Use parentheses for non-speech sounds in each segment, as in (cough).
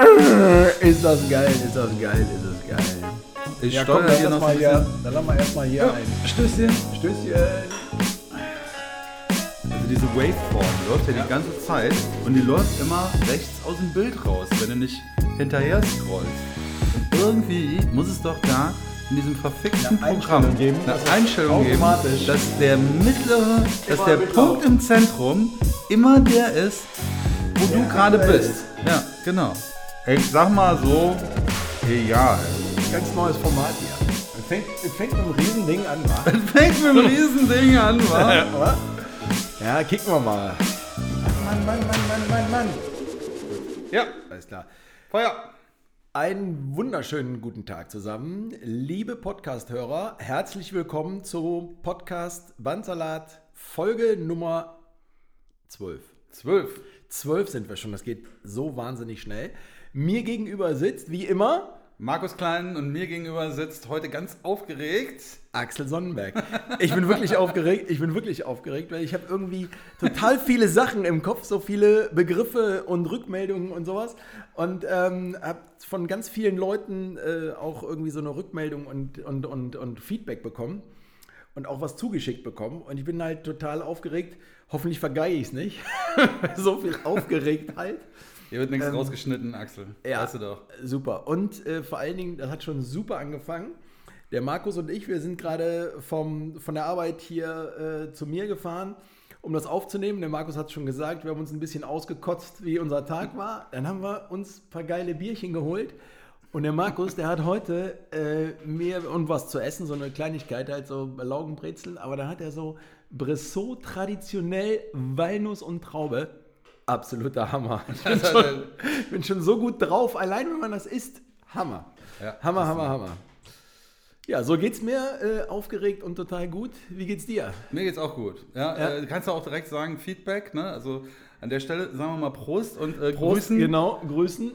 (laughs) Ist das geil, ist das geil, ist das geil. Ich Ja, steuere komm, hier noch mal hier, dann lass mal erstmal hier Ja, ein Stößchen. Stößchen. Also diese Waveform läuft ja, die ganze Zeit und die läuft immer rechts aus dem Bild raus, wenn du nicht hinterher scrollst. Und irgendwie muss es doch da in diesem verfickten Eine Programm Einstellung geben, eine Einstellung geben, dass der mittlere, dass der. Punkt im Zentrum immer der ist, wo du gerade bist. Ja, genau. Ich sag mal so, egal. Ganz neues Format hier. Es fängt, es fängt mit einem Riesending an, wa? Fängt mit einem Riesending an, wa? (laughs) Wa? ja, kicken wir mal. Mann, Mann, Mann, Mann, Mann, Mann. Ja, Alles klar. Feuer. Einen wunderschönen guten Tag zusammen. Liebe Podcast-Hörer, herzlich willkommen zu Podcast Bandsalat Folge Nummer 12. Zwölf. 12 sind wir schon, das geht so wahnsinnig schnell. Mir gegenüber sitzt, wie immer, Markus Klein und mir gegenüber sitzt heute ganz aufgeregt. Axel Sonnenberg. (laughs) Ich bin wirklich aufgeregt, ich bin wirklich aufgeregt, weil ich habe irgendwie total viele Sachen im Kopf, so viele Begriffe und Rückmeldungen und sowas. Und ähm, habe von ganz vielen Leuten äh, auch irgendwie so eine Rückmeldung und, und, und, und Feedback bekommen und auch was zugeschickt bekommen. Und ich bin halt total aufgeregt. Hoffentlich vergeige ich es nicht. (laughs) so viel Aufgeregtheit. Hier wird nichts rausgeschnitten, Axel. Ähm, Ja, Weißt du doch. super. Und äh, vor allen Dingen, das hat schon super angefangen. Der Markus und ich, wir sind gerade vom, von der Arbeit hier äh, zu mir gefahren, um das aufzunehmen. Der Markus hat es schon gesagt, wir haben uns ein bisschen ausgekotzt, wie unser Tag war. Dann haben wir uns ein paar geile Bierchen geholt. Und der Markus, der hat heute äh, mir und was zu essen, so eine Kleinigkeit, halt so Laugenbrezeln, aber dann hat er so Bressot traditionell Walnuss und Traube. Absoluter Hammer. (laughs) Ich bin schon, bin schon so gut drauf, allein wenn man das isst. Hammer. Ja, Hammer, Hammer, Hammer. Ja, so geht's mir. Äh, aufgeregt und total gut. Wie geht's dir? Mir geht's auch gut. Ja, Ja. Äh, kannst du auch direkt sagen, Feedback, ne? Also an der Stelle sagen wir mal Prost und äh, Prost, grüßen. Genau, grüßen.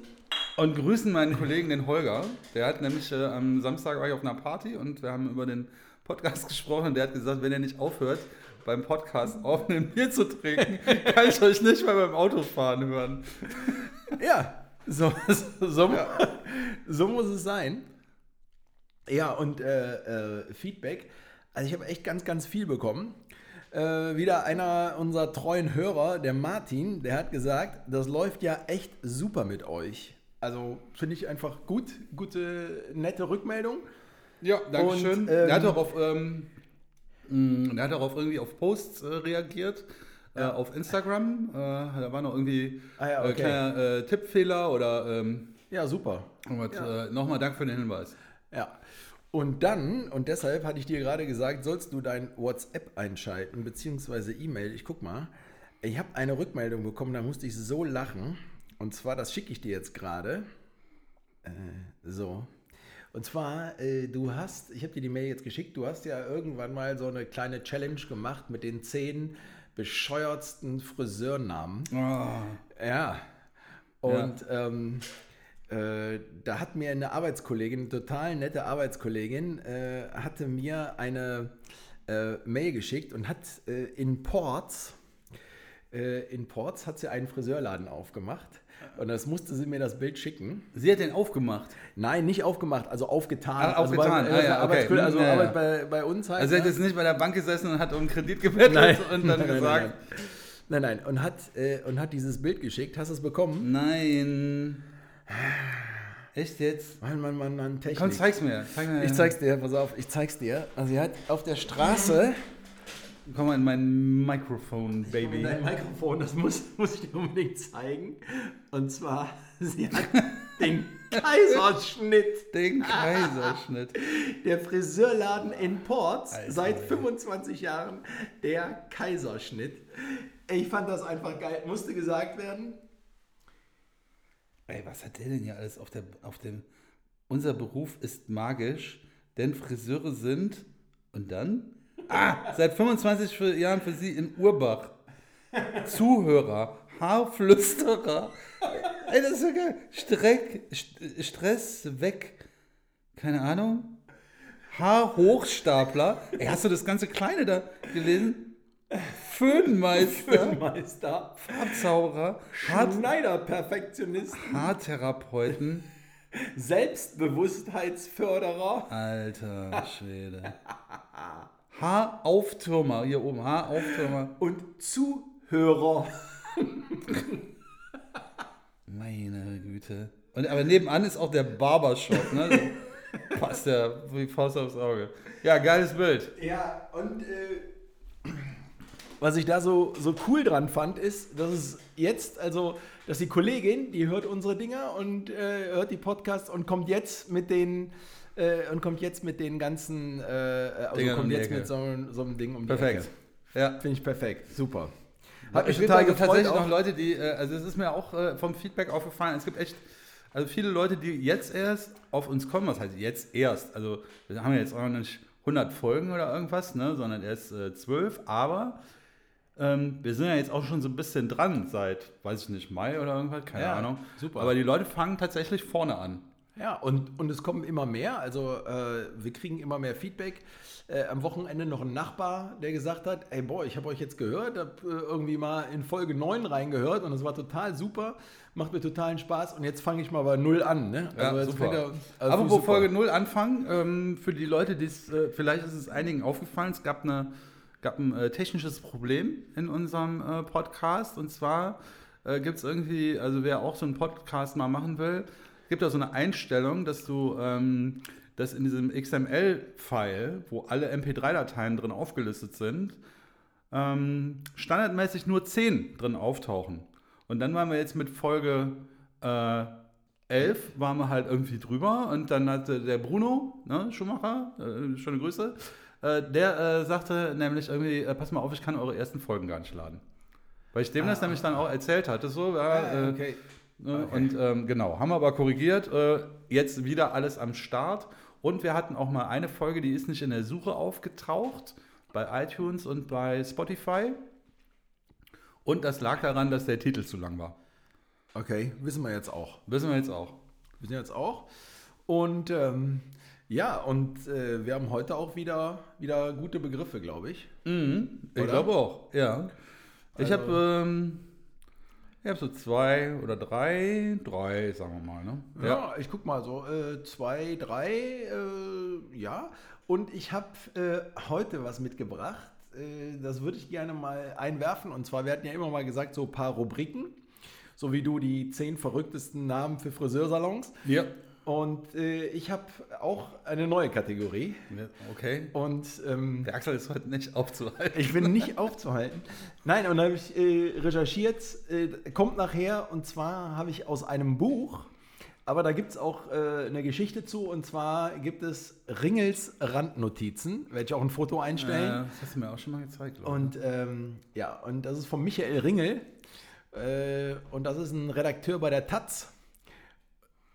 Und grüßen meinen Kollegen, den Holger. Der hat nämlich äh, am Samstag war ich auf einer Party und wir haben über den Podcast (laughs) gesprochen und der hat gesagt, wenn er nicht aufhört, beim Podcast aufnehmen, Bier zu trinken, kann ich euch nicht mehr beim Autofahren hören. Ja, so, so, so, so muss es sein. Ja, und äh, äh, Feedback. Also ich habe echt ganz, ganz viel bekommen. Äh, wieder einer unserer treuen Hörer, der Martin, der hat gesagt, das läuft ja echt super mit euch. Also finde ich einfach gut, gute, nette Rückmeldung. Ja, danke schön. Und, der hat ähm, auch auf, ähm, mh, der hat auch auf irgendwie auf Posts äh, reagiert. Äh, auf Instagram. Äh, da war noch irgendwie Ah ja, äh, okay. kleiner äh, Tippfehler oder ähm, Ja, super. und, Ja. äh, nochmal Dank für den Hinweis. Ja. Und dann, und deshalb hatte ich dir gerade gesagt, sollst du dein WhatsApp einschalten, beziehungsweise E-Mail. Ich guck mal. Ich habe eine Rückmeldung bekommen, da musste ich so lachen. Und zwar, das schicke ich dir jetzt gerade. Äh, so. Und zwar, äh, du hast, ich habe dir die Mail jetzt geschickt, du hast ja irgendwann mal so eine kleine Challenge gemacht mit den zehn bescheuertsten Friseurnamen. Ja. Und Ähm, äh, da hat mir eine Arbeitskollegin, eine total nette Arbeitskollegin, äh, hatte mir eine äh, Mail geschickt und hat äh, in Ports, äh, in Ports hat sie einen Friseurladen aufgemacht. (laughs) Und das musste sie mir das Bild schicken. Sie hat den aufgemacht. Nein, nicht aufgemacht, also aufgetan. Ah, aufgetan. Also Ah, bei, ja, okay. Arbeitskollege- also Ja, ja. Arbeit bei, bei uns halt. Also sie hat ne? jetzt nicht bei der Bank gesessen und hat um Kredit gebettelt (laughs) und dann nein, nein, gesagt, Nein, nein. Und hat, äh, und hat dieses Bild geschickt. Hast du es bekommen? nein. Echt jetzt? Mann, Mann, Mann, Mann, Technik. Komm, zeig's mir. Zeig mir. Ich zeig's dir, pass auf, ich zeig's dir. Also sie hat auf der Straße. (laughs) Komm mal in mein Mikrofon, Baby. Dein Mikrofon, das muss, (laughs) muss ich dir unbedingt zeigen. Und zwar, (laughs) sie hat (laughs) den Kaiserschnitt. Den Kaiserschnitt. Der Friseurladen in Ports, Alter, seit ey. 25 Jahren, der Kaiserschnitt. Ich fand das einfach geil. Musste gesagt werden. Ey, was hat der denn hier alles auf, der, auf dem. Unser Beruf ist magisch, denn Friseure sind. Und dann? Ah, seit 25 für- Jahren für Sie in Urbach. Zuhörer, Haarflüsterer. Ey, das ist ja geil. Streck, St Stress weg. Keine Ahnung. Haarhochstapler. Ey, hast du das ganze Kleine da gelesen? Föhnmeister, Meister, Farbzauberer, Haar Schneiderperfektionist, Haartherapeuten. Selbstbewusstheitsförderer. Alter Schwede. Haarauftürmer, hier oben, Haarauftürmer. und Zuhörer. Meine Güte. Und, aber nebenan ist auch der Barbershop, ne? So Passt ja wie Faust aufs Auge. Ja, geiles Bild. Ja, und äh, was ich da so, so cool dran fand, ist, dass es jetzt, also, dass die Kollegin, die hört unsere Dinger und äh, hört die Podcasts und kommt jetzt mit den äh, und kommt jetzt mit den ganzen, äh, also Dingern um kommt die jetzt mit so, so einem Ding um die Perfekt. Ecke. Ja. Finde ich perfekt. Super. Hat mich mich total gibt tatsächlich gefreut noch auch. Leute, die, äh, also es ist mir auch äh, vom Feedback aufgefallen, es gibt echt, also viele Leute, die jetzt erst auf uns kommen, was heißt jetzt erst, also wir haben ja jetzt auch nicht 100 Folgen oder irgendwas, ne, sondern erst äh, 12, aber ähm, wir sind ja jetzt auch schon so ein bisschen dran seit, weiß ich nicht, Mai oder irgendwas, keine Ja, Ahnung. super. Aber die Leute fangen tatsächlich vorne an. Ja, und, und es kommen immer mehr. Also äh, wir kriegen immer mehr Feedback. Äh, am Wochenende noch ein Nachbar, der gesagt hat, ey boah, ich habe euch jetzt gehört, habe äh, irgendwie mal in Folge 9 reingehört und es war total super, macht mir totalen Spaß und jetzt fange ich mal bei Null an. Ne? Ja, jetzt super. er- also Aber wo super. Folge 0 anfangen, ähm, für die Leute, die es, äh, vielleicht ist es einigen aufgefallen, es gab, eine, gab ein äh, technisches Problem in unserem äh, Podcast. Und zwar äh, gibt es irgendwie, also wer auch so einen Podcast mal machen will, gibt da so eine Einstellung, dass du ähm, dass in diesem XML-File, wo alle MP3-Dateien drin aufgelistet sind, ähm, standardmäßig nur 10 drin auftauchen. Und dann waren wir jetzt mit Folge äh, 11, waren wir halt irgendwie drüber und dann hatte der Bruno, ne, Schumacher, äh, schöne Grüße, äh, der äh, sagte nämlich irgendwie, äh, pass mal auf, ich kann eure ersten Folgen gar nicht laden. Weil ich dem das nämlich dann auch erzählt hatte, so, ja, Ah, äh, okay. Ne? Okay. Und ähm, genau, haben wir aber korrigiert. Äh, jetzt wieder alles am Start. Und wir hatten auch mal eine Folge, die ist nicht in der Suche aufgetaucht, bei iTunes und bei Spotify. Und das lag daran, dass der Titel zu lang war. Okay, wissen wir jetzt auch. Wissen wir jetzt auch. Wissen wir jetzt auch. Und ähm, ja, und äh, wir haben heute auch wieder, wieder gute Begriffe, glaube ich. Mhm, ich glaube auch, ja. Ich Also- habe ähm, ich hab so zwei oder drei, drei, sagen wir mal. Ne? Ja, ich guck mal so, äh, zwei, drei, äh, ja. Und ich habe äh, heute was mitgebracht. Äh, das würde ich gerne mal einwerfen. Und zwar, wir hatten ja immer mal gesagt, so ein paar Rubriken. So wie du die zehn verrücktesten Namen für Friseursalons. Ja. Und äh, ich habe auch eine neue Kategorie. Ja, Okay. Und ähm, Der Axel ist heute nicht aufzuhalten. ich bin nicht aufzuhalten. Nein, und dann habe ich äh, recherchiert, äh, kommt nachher, und zwar habe ich aus einem Buch, aber da gibt es auch äh, eine Geschichte zu, und zwar gibt es Ringels Randnotizen, werde ich auch ein Foto einstellen. Äh, das hast du mir auch schon mal gezeigt, ich. Und ähm, ja, und das ist von Michael Ringel, äh, und das ist ein Redakteur bei der Taz.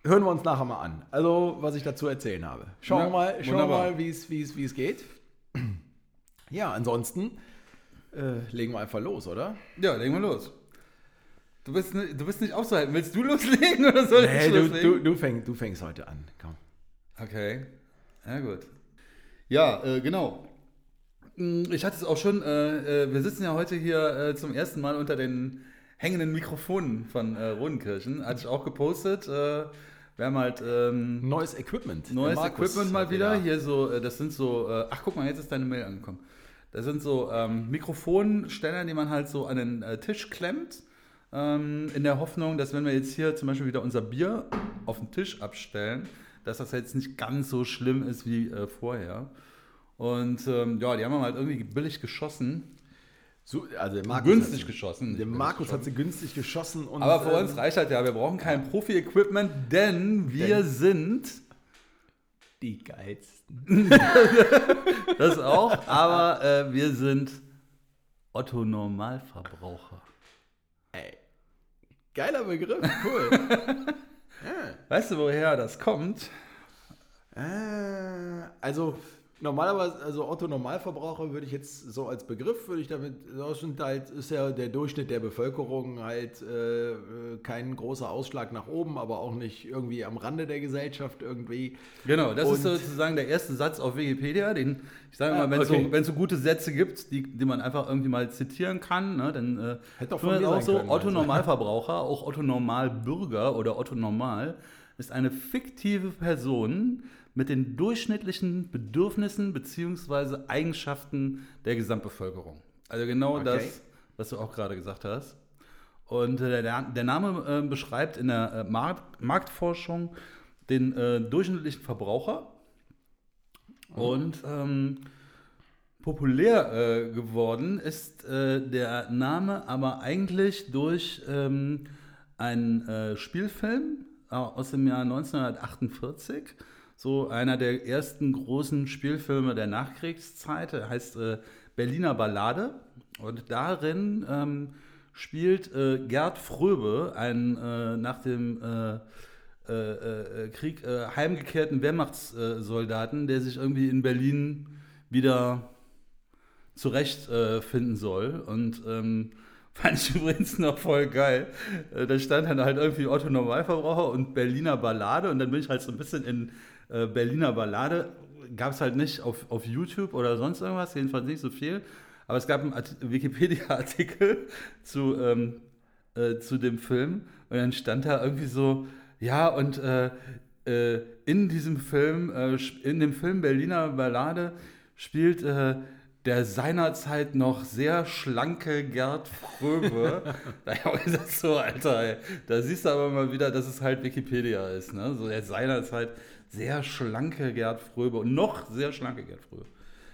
Hören wir uns nachher mal an. Also, was ich dazu erzählen habe. Schauen Ja, wir mal, schauen mal wie es geht. (clears throat) Ja, ansonsten äh, legen wir einfach los, oder? Ja, legen wir los. Du bist, du bist nicht aufzuhalten. Willst du loslegen oder soll ich Nee, du, loslegen? du, du, fängst, du fängst heute an. Komm. Okay. Ja, gut. Ja, äh, genau. Mm, Ich hatte es auch schon, äh, äh, wir sitzen ja heute hier äh, zum ersten Mal unter den hängenden Mikrofonen von äh, Rodenkirchen. Hatte ich auch gepostet. Äh, wir haben halt ähm, Neues Equipment. neues Equipment mal hat wieder. Hier so, äh, das sind so, äh, ach guck mal, jetzt ist deine Mail angekommen. Das sind so ähm, Mikrofonständer, die man halt so an den äh, Tisch klemmt. Ähm, in der Hoffnung, dass wenn wir jetzt hier zum Beispiel wieder unser Bier auf den Tisch abstellen, dass das jetzt nicht ganz so schlimm ist wie äh, vorher. Und ähm, ja, die haben wir halt irgendwie billig geschossen. So, also der Markus günstig hat, geschossen. Der Markus geschossen. hat sie günstig geschossen. Und, Aber für ähm, uns reicht halt ja, wir brauchen kein Profi-Equipment, denn wir Denn- sind die geilsten. (laughs) Das auch, aber äh, wir sind Otto Normalverbraucher. Ey. Geiler Begriff, cool. (laughs) ja. Weißt du, woher das kommt? Äh, also, Normalerweise, also Otto Normalverbraucher würde ich jetzt so als Begriff, würde ich damit, das sind halt, ist ja der Durchschnitt der Bevölkerung halt äh, kein großer Ausschlag nach oben, aber auch nicht irgendwie am Rande der Gesellschaft irgendwie. Genau, das ist Und- sozusagen der erste Satz auf Wikipedia, den ich sage Ah, mal, wenn es okay. so, so gute Sätze gibt, die, die man einfach irgendwie mal zitieren kann, ne, dann äh, Hätte auch von auch so, können, Otto also. Normalverbraucher, auch Otto Normalbürger oder Otto Normal ist eine fiktive Person mit den durchschnittlichen Bedürfnissen bzw. Eigenschaften der Gesamtbevölkerung. Also genau Okay. das, was du auch gerade gesagt hast. Und äh, der, der Name äh, beschreibt in der äh, Markt, Marktforschung den äh, durchschnittlichen Verbraucher. Und ähm, populär äh, geworden ist der Name aber eigentlich durch ähm, einen Spielfilm aus dem Jahr 1948. So einer der ersten großen Spielfilme der Nachkriegszeit. Der heißt äh, Berliner Ballade. Und darin ähm, spielt äh, Gerd Fröbe, ein äh, nach dem äh, äh, äh, Krieg heimgekehrten Wehrmachtssoldaten, der sich irgendwie in Berlin wieder zurechtfinden finden soll. Und ähm, (laughs) fand ich übrigens noch voll geil. Da stand dann halt irgendwie Otto Normalverbraucher und Berliner Ballade. Und dann bin ich halt so ein bisschen in äh, Berliner Ballade. Gab es halt nicht auf, auf YouTube oder sonst irgendwas, jedenfalls nicht so viel. Aber es gab einen Art- Wikipedia-Artikel (laughs) zu, ähm, äh, zu dem Film. Und dann stand da irgendwie so, ja, und äh, äh, in diesem Film, äh, in dem Film Berliner Ballade spielt äh, der seinerzeit noch sehr schlanke Gerd Fröbe. (laughs) da habe ich gesagt, so, Alter, ey, da siehst du aber mal wieder, dass es halt Wikipedia ist. Ne? So der seinerzeit sehr schlanke Gerd Fröbe und noch sehr schlanke Gerd Fröbe.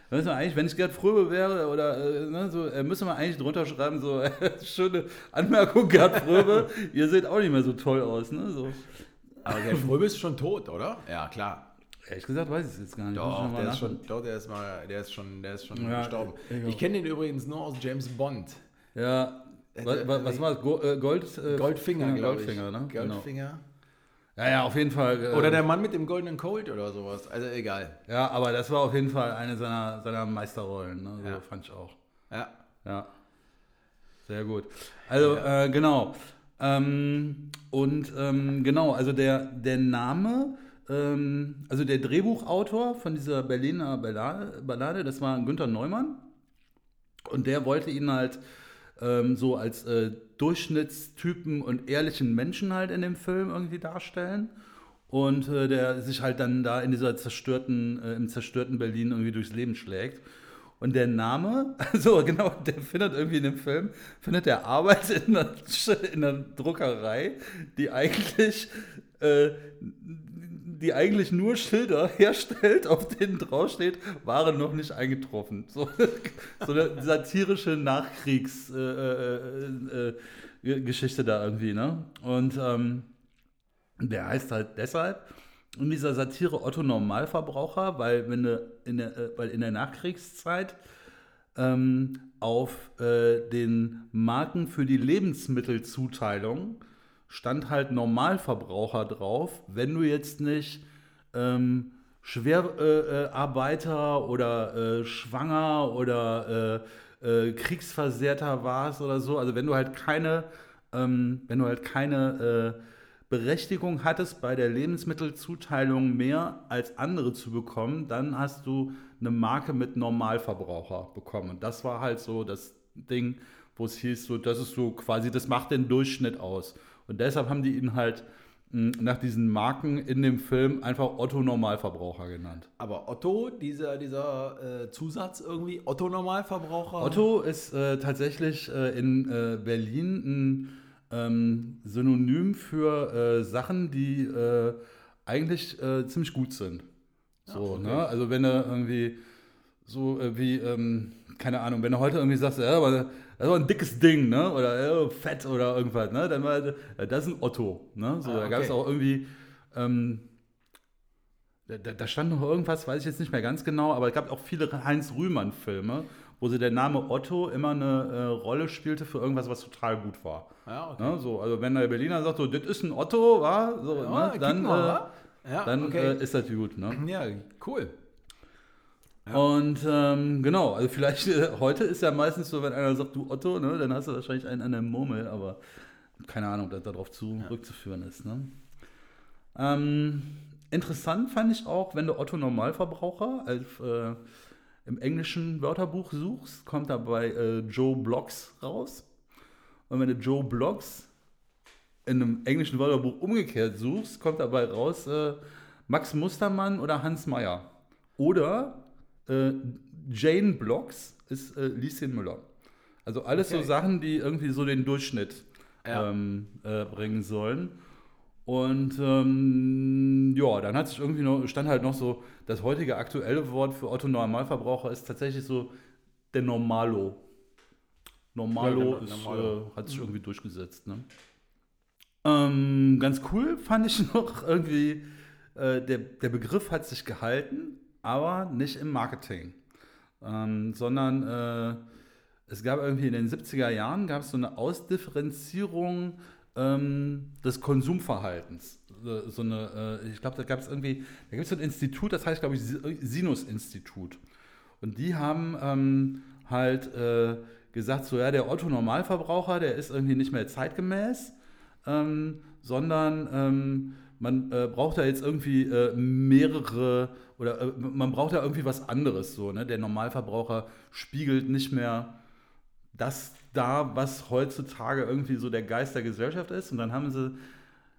Da müssen wir eigentlich, wenn ich Gerd Fröbe wäre, oder äh, ne, so, äh, müssen wir eigentlich drunter schreiben, so, (laughs) schöne Anmerkung, Gerd Fröbe, (laughs) ihr seht auch nicht mehr so toll aus, ne? So. Aber der Fröbe ist schon tot, oder? Ja, klar. Ehrlich gesagt weiß ich es jetzt gar nicht. Doch, der ist, schon, doch der, ist mal, der ist schon, der ist schon Ja, gestorben. ich- Ich kenne den übrigens nur aus James Bond. Ja, was, Äh, was, war äh, Gold, äh, Goldfinger, glaube ich. Goldfinger, ne? Genau. Ja, ja, auf jeden Fall. Äh, Oder der Mann mit dem goldenen Colt oder sowas. Also egal. Ja, aber das war auf jeden Fall eine seiner, seiner Meisterrollen. Ne? So Ja. fand ich auch. Ja. Ja. Sehr gut. Also, äh, genau. Ähm, und ähm, genau, also der, der Name, ähm, also der Drehbuchautor von dieser Berliner Ballade, Ballade, das war Günther Neumann. Und der wollte ihn halt ähm, so als äh, Durchschnittstypen und ehrlichen Menschen halt in dem Film irgendwie darstellen. Und äh, der sich halt dann da in dieser zerstörten, äh, im zerstörten Berlin irgendwie durchs Leben schlägt. Und der Name, (laughs) also genau, der findet irgendwie in dem Film, findet der Arbeit in einer, (laughs) in einer Druckerei, die eigentlich, äh, die eigentlich nur Schilder (laughs) herstellt, auf denen draufsteht, waren noch nicht eingetroffen. So, (laughs) so eine satirische Nachkriegsgeschichte äh, äh, äh, Geschichte da irgendwie, ne? Und ähm, der heißt halt deshalb in dieser Satire Otto Normalverbraucher, weil wenn du in der, äh, weil in der Nachkriegszeit ähm, auf äh, den Marken für die Lebensmittelzuteilung stand halt Normalverbraucher drauf, wenn du jetzt nicht ähm, Schwerarbeiter äh, Arbeiter oder äh, schwanger oder äh, äh, Kriegsversehrter warst oder so. Also wenn du halt keine, ähm, wenn du halt keine äh, Berechtigung hattest, bei der Lebensmittelzuteilung mehr als andere zu bekommen, dann hast du eine Marke mit Normalverbraucher bekommen. Und das war halt so das Ding, wo es hieß, so, das ist so quasi, das macht den Durchschnitt aus. Und deshalb haben die ihn halt mh, nach diesen Marken in dem Film einfach Otto Normalverbraucher genannt. Aber Otto, dieser, dieser äh, Zusatz irgendwie, Otto Normalverbraucher. Otto ist äh, tatsächlich äh, in äh, Berlin ein ähm, Synonym für äh, Sachen, die äh, eigentlich ziemlich gut sind. So, okay. ne? Also wenn du irgendwie so wie, ähm, keine Ahnung, wenn du heute irgendwie sagst, ja, aber das war ein dickes Ding, ne? Oder ja, fett oder irgendwas, ne? Dann war äh, das ist ein Otto, ne? So, Ah, da gab es okay. auch irgendwie. Ähm, da, da stand noch irgendwas, weiß ich jetzt nicht mehr ganz genau, aber es gab auch viele Heinz-Rühmann-Filme, wo sie der Name Otto immer eine äh, Rolle spielte für irgendwas, was total gut war. Ja, okay. Ne? So, also wenn der Berliner sagt, so, das ist ein Otto, wa? So, Ja, ne? dann, mal, äh, ja, dann okay. äh, ist das gut. Ne? ja, cool. Und ähm, genau, also vielleicht äh, (laughs) heute ist ja meistens so, wenn einer sagt, du Otto, ne, dann hast du wahrscheinlich einen an der Murmel, aber keine Ahnung, ob das darauf zurückzuführen ist. Ne? Ähm, interessant fand ich auch, wenn du Otto Normalverbraucher als, äh, im englischen Wörterbuch suchst, kommt dabei äh, Joe Blocks raus. Und wenn du Joe Blocks in einem englischen Wörterbuch umgekehrt suchst, kommt dabei raus äh, Max Mustermann oder Hans Meyer. Oder äh, Jane Blocks ist äh, Lieschen Müller. Also alles Okay. so Sachen, die irgendwie so den Durchschnitt Ja. ähm, äh, bringen sollen. Und ähm, ja, dann hat sich irgendwie noch, stand halt noch so, das heutige aktuelle Wort für Otto Normalverbraucher ist tatsächlich so der Normalo. Normalo, Ja, genau, ist, Normalo. Äh, hat sich irgendwie durchgesetzt. Ne? Ähm, ganz cool fand ich (laughs) noch irgendwie, äh, der, der Begriff hat sich gehalten, aber nicht im Marketing, ähm, sondern äh, es gab irgendwie in den 70er Jahren gab es so eine Ausdifferenzierung ähm, des Konsumverhaltens. So eine, äh, ich glaube, da gab es irgendwie, da gibt es so ein Institut, das heißt, glaube ich, Si- Sinus-Institut. Und die haben ähm, halt äh, gesagt, so ja, der Otto-Normalverbraucher, der ist irgendwie nicht mehr zeitgemäß, ähm, sondern ähm, man äh, braucht da jetzt irgendwie äh, mehrere oder äh, man braucht da irgendwie was anderes so. Ne? Der Normalverbraucher spiegelt nicht mehr das da, was heutzutage irgendwie so der Geist der Gesellschaft ist. Und dann haben sie,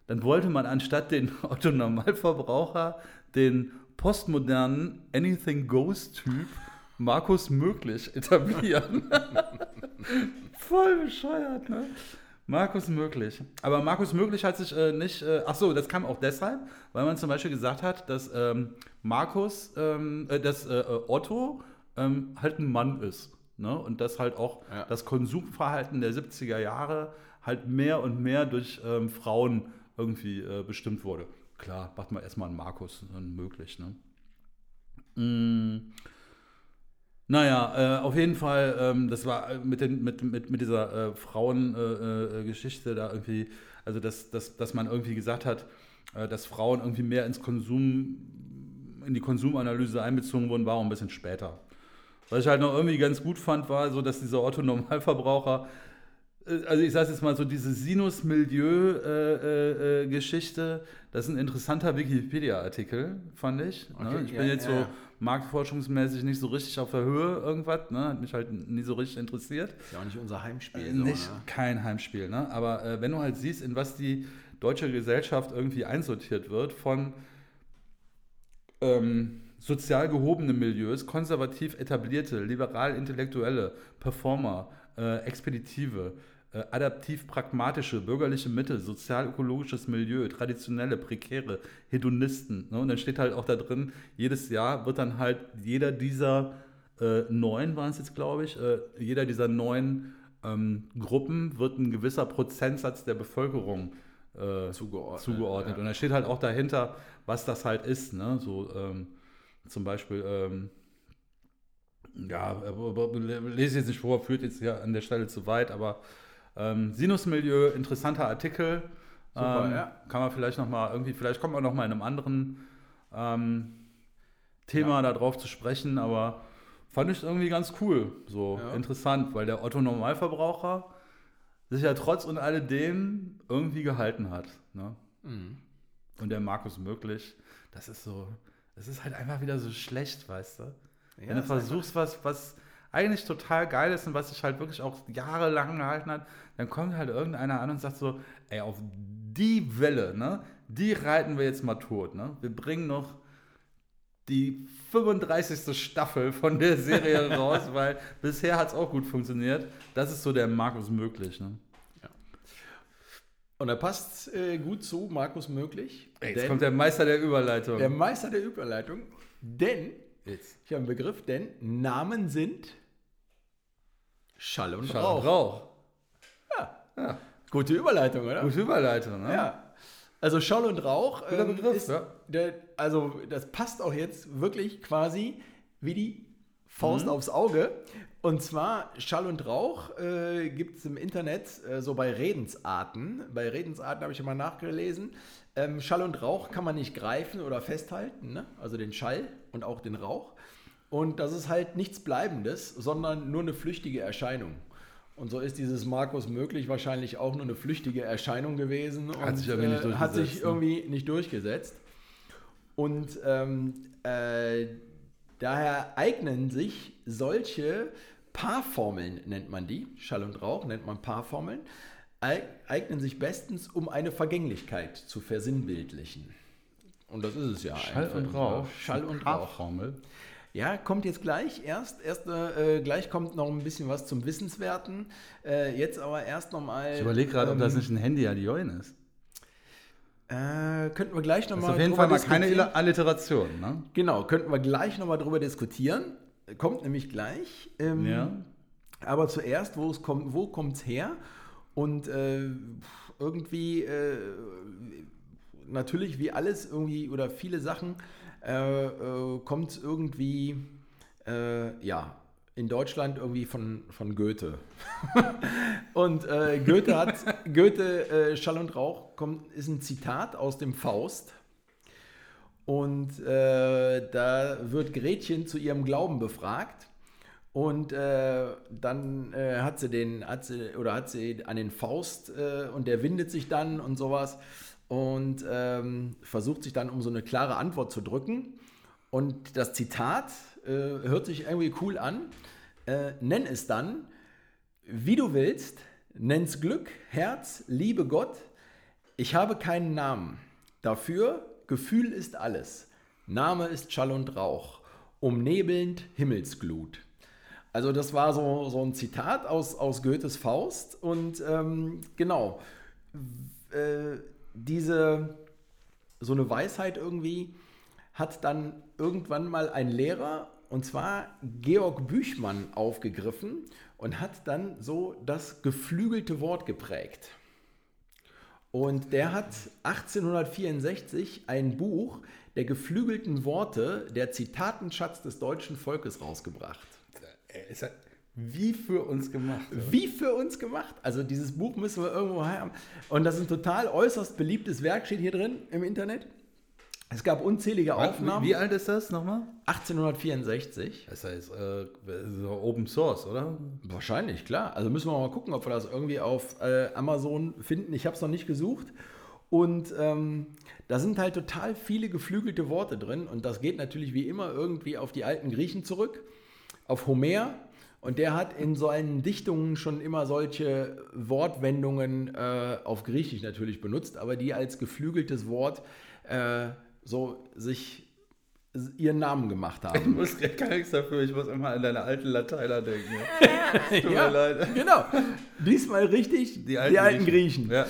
dann wollte man anstatt den (laughs) Otto Normalverbraucher den postmodernen Anything Goes Typ Markus Möglich etablieren. (laughs) Voll bescheuert, ne? Markus Möglich. Aber Markus Möglich hat sich äh, nicht, äh, ach so, das kam auch deshalb, weil man zum Beispiel gesagt hat, dass ähm, Markus, ähm, äh, dass äh, äh, Otto ähm, halt ein Mann ist. Ne? Und dass halt auch Ja. das Konsumverhalten der 70er Jahre halt mehr und mehr durch ähm, Frauen irgendwie äh, bestimmt wurde. Klar, macht man erstmal einen Markus möglich. Ne? Mm. Naja, äh, auf jeden Fall, ähm, das war äh, mit, den, mit, mit, mit dieser äh, Frauengeschichte äh, Geschichte da irgendwie, also dass, dass, dass man irgendwie gesagt hat, äh, dass Frauen irgendwie mehr ins Konsum, in die Konsumanalyse einbezogen wurden, war auch ein bisschen später. Was ich halt noch irgendwie ganz gut fand, war so, dass dieser Otto-Normalverbraucher, äh, also ich sage jetzt mal so, diese Sinus-Milieu-Geschichte, das ist ein interessanter Wikipedia-Artikel, fand ich. ne? Okay, Ich ja, bin jetzt ja, so. Marktforschungsmäßig nicht so richtig auf der Höhe irgendwas, ne? hat mich halt nie so richtig interessiert. Ist ja auch nicht unser Heimspiel. Äh, so, nicht, ne? kein Heimspiel, ne? aber äh, wenn du halt siehst, in was die deutsche Gesellschaft irgendwie einsortiert wird, von ähm, sozial gehobene Milieus, konservativ etablierte, liberal-intellektuelle, Performer, äh, Expeditive, äh, adaptiv-pragmatische, bürgerliche Mitte, sozial-ökologisches Milieu, traditionelle, prekäre, Hedonisten. Ne? Und dann steht halt auch da drin, jedes Jahr wird dann halt jeder dieser äh, neun, waren es jetzt, glaube ich, äh, jeder dieser neun ähm, Gruppen wird ein gewisser Prozentsatz der Bevölkerung äh, Zugeordnet, zugeordnet. ja. Und da steht halt auch dahinter, was das halt ist. Ne? So ähm, zum Beispiel, ähm, ja, äh, lese ich jetzt nicht vor, führt jetzt hier an der Stelle zu weit, aber ähm, Sinusmilieu, interessanter Artikel. Super, ähm, ja. Kann man vielleicht nochmal irgendwie, vielleicht kommt man nochmal in einem anderen ähm, Thema da drauf zu sprechen, aber fand ich irgendwie ganz cool, so Ja. interessant, weil der Otto Normalverbraucher sich ja trotz und alledem irgendwie gehalten hat. Ne? Mhm. Und der Markus möglich, das ist so, das ist halt einfach wieder so schlecht, weißt du? Ja, Wenn du versuchst, was, was eigentlich total geil ist und was sich halt wirklich auch jahrelang gehalten hat, dann kommt halt irgendeiner an und sagt so, ey, auf die Welle, ne, die reiten wir jetzt mal tot, ne? Wir bringen noch die 35. Staffel von der Serie (laughs) raus, weil bisher hat es auch gut funktioniert. Das ist so der Markus möglich, ne? Und er passt äh, gut zu Markus Möglich. Ey, jetzt kommt der Meister der Überleitung. Der Meister der Überleitung, denn, jetzt. ich habe einen Begriff, denn Namen sind Schall und Schall Rauch. und Rauch. Ja. Gute Überleitung, oder? Gute Überleitung, ne? Ja. Also Schall und Rauch Guter Begriff, ist, ja. der, also das passt auch jetzt wirklich quasi wie die Faust Mhm. aufs Auge. Und zwar Schall und Rauch äh, gibt es im Internet äh, so bei Redensarten. Bei Redensarten habe ich immer nachgelesen. Ähm, Schall und Rauch kann man nicht greifen oder festhalten, ne? also den Schall und auch den Rauch. Und das ist halt nichts Bleibendes, sondern nur eine flüchtige Erscheinung. Und so ist dieses Markus möglich wahrscheinlich auch nur eine flüchtige Erscheinung gewesen Hat und sich irgendwie nicht äh, hat sich durchgesetzt, ne? irgendwie nicht durchgesetzt. Und ähm, äh, daher eignen sich solche Paarformeln, nennt man die, Schall und Rauch nennt man Paarformeln, eig- eignen sich bestens, um eine Vergänglichkeit zu versinnbildlichen. Und das ist es ja. Schall einfach. und Rauch. Schall und Rauch. Ja, kommt jetzt gleich. Erst, erst äh, gleich kommt noch ein bisschen was zum Wissenswerten. Äh, jetzt aber erst nochmal. Ich überlege gerade, ob das ähm, nicht ein Handy Adioin ist. Äh, könnten wir gleich nochmal auf jeden Fall mal keine Alliteration, ne? Genau, könnten wir gleich nochmal drüber diskutieren. Kommt nämlich gleich. Ähm, Ja. Aber zuerst, wo es kommt, wo kommt es her? Und äh, irgendwie äh, natürlich wie alles irgendwie oder viele Sachen äh, äh, kommt irgendwie äh, ja in Deutschland irgendwie von, von Goethe. (laughs) und äh, Goethe hat (laughs) Goethe äh, Schall und Rauch kommt, ist ein Zitat aus dem Faust. Und äh, da wird Gretchen zu ihrem Glauben befragt. Und äh, dann äh, hat sie den, hat sie, oder hat sie an den Faust äh, und der windet sich dann und sowas und ähm, versucht sich dann um so eine klare Antwort zu drücken. Und das Zitat äh, hört sich irgendwie cool an. Äh, nenn es dann, wie du willst, nenn's Glück, Herz, Liebe Gott. Ich habe keinen Namen. Dafür, Gefühl ist alles. Name ist Schall und Rauch. Umnebelnd Himmelsglut. Also das war so, so ein Zitat aus, aus Goethes Faust. Und ähm, genau, äh, diese, so eine Weisheit irgendwie hat dann irgendwann mal ein Lehrer, und zwar Georg Büchmann, aufgegriffen und hat dann so das geflügelte Wort geprägt. Und der hat 1864 ein Buch der geflügelten Worte, der Zitatenschatz des deutschen Volkes rausgebracht. Wie für uns gemacht. oder? Wie für uns gemacht. Also dieses Buch müssen wir irgendwo haben. Und das ist ein total äußerst beliebtes Werk, steht hier drin im Internet. Es gab unzählige Aufnahmen. Wie, wie alt ist das nochmal? 1864. Das heißt, äh, Open Source, oder? Wahrscheinlich, klar. Also müssen wir mal gucken, ob wir das irgendwie auf äh, Amazon finden. Ich habe es noch nicht gesucht. Und ähm, da sind halt total viele geflügelte Worte drin. Und das geht natürlich wie immer irgendwie auf die alten Griechen zurück, auf Homer. Und der hat in seinen Dichtungen schon immer solche Wortwendungen äh, auf Griechisch natürlich benutzt, aber die als geflügeltes Wort äh, so sich ihren Namen gemacht Ich haben. muss gar nichts dafür, ich muss immer an deine alten Lateiner denken. Ja. (laughs) Tut Ja, mir leid. Genau. Diesmal richtig die alten, Griechen. Ja.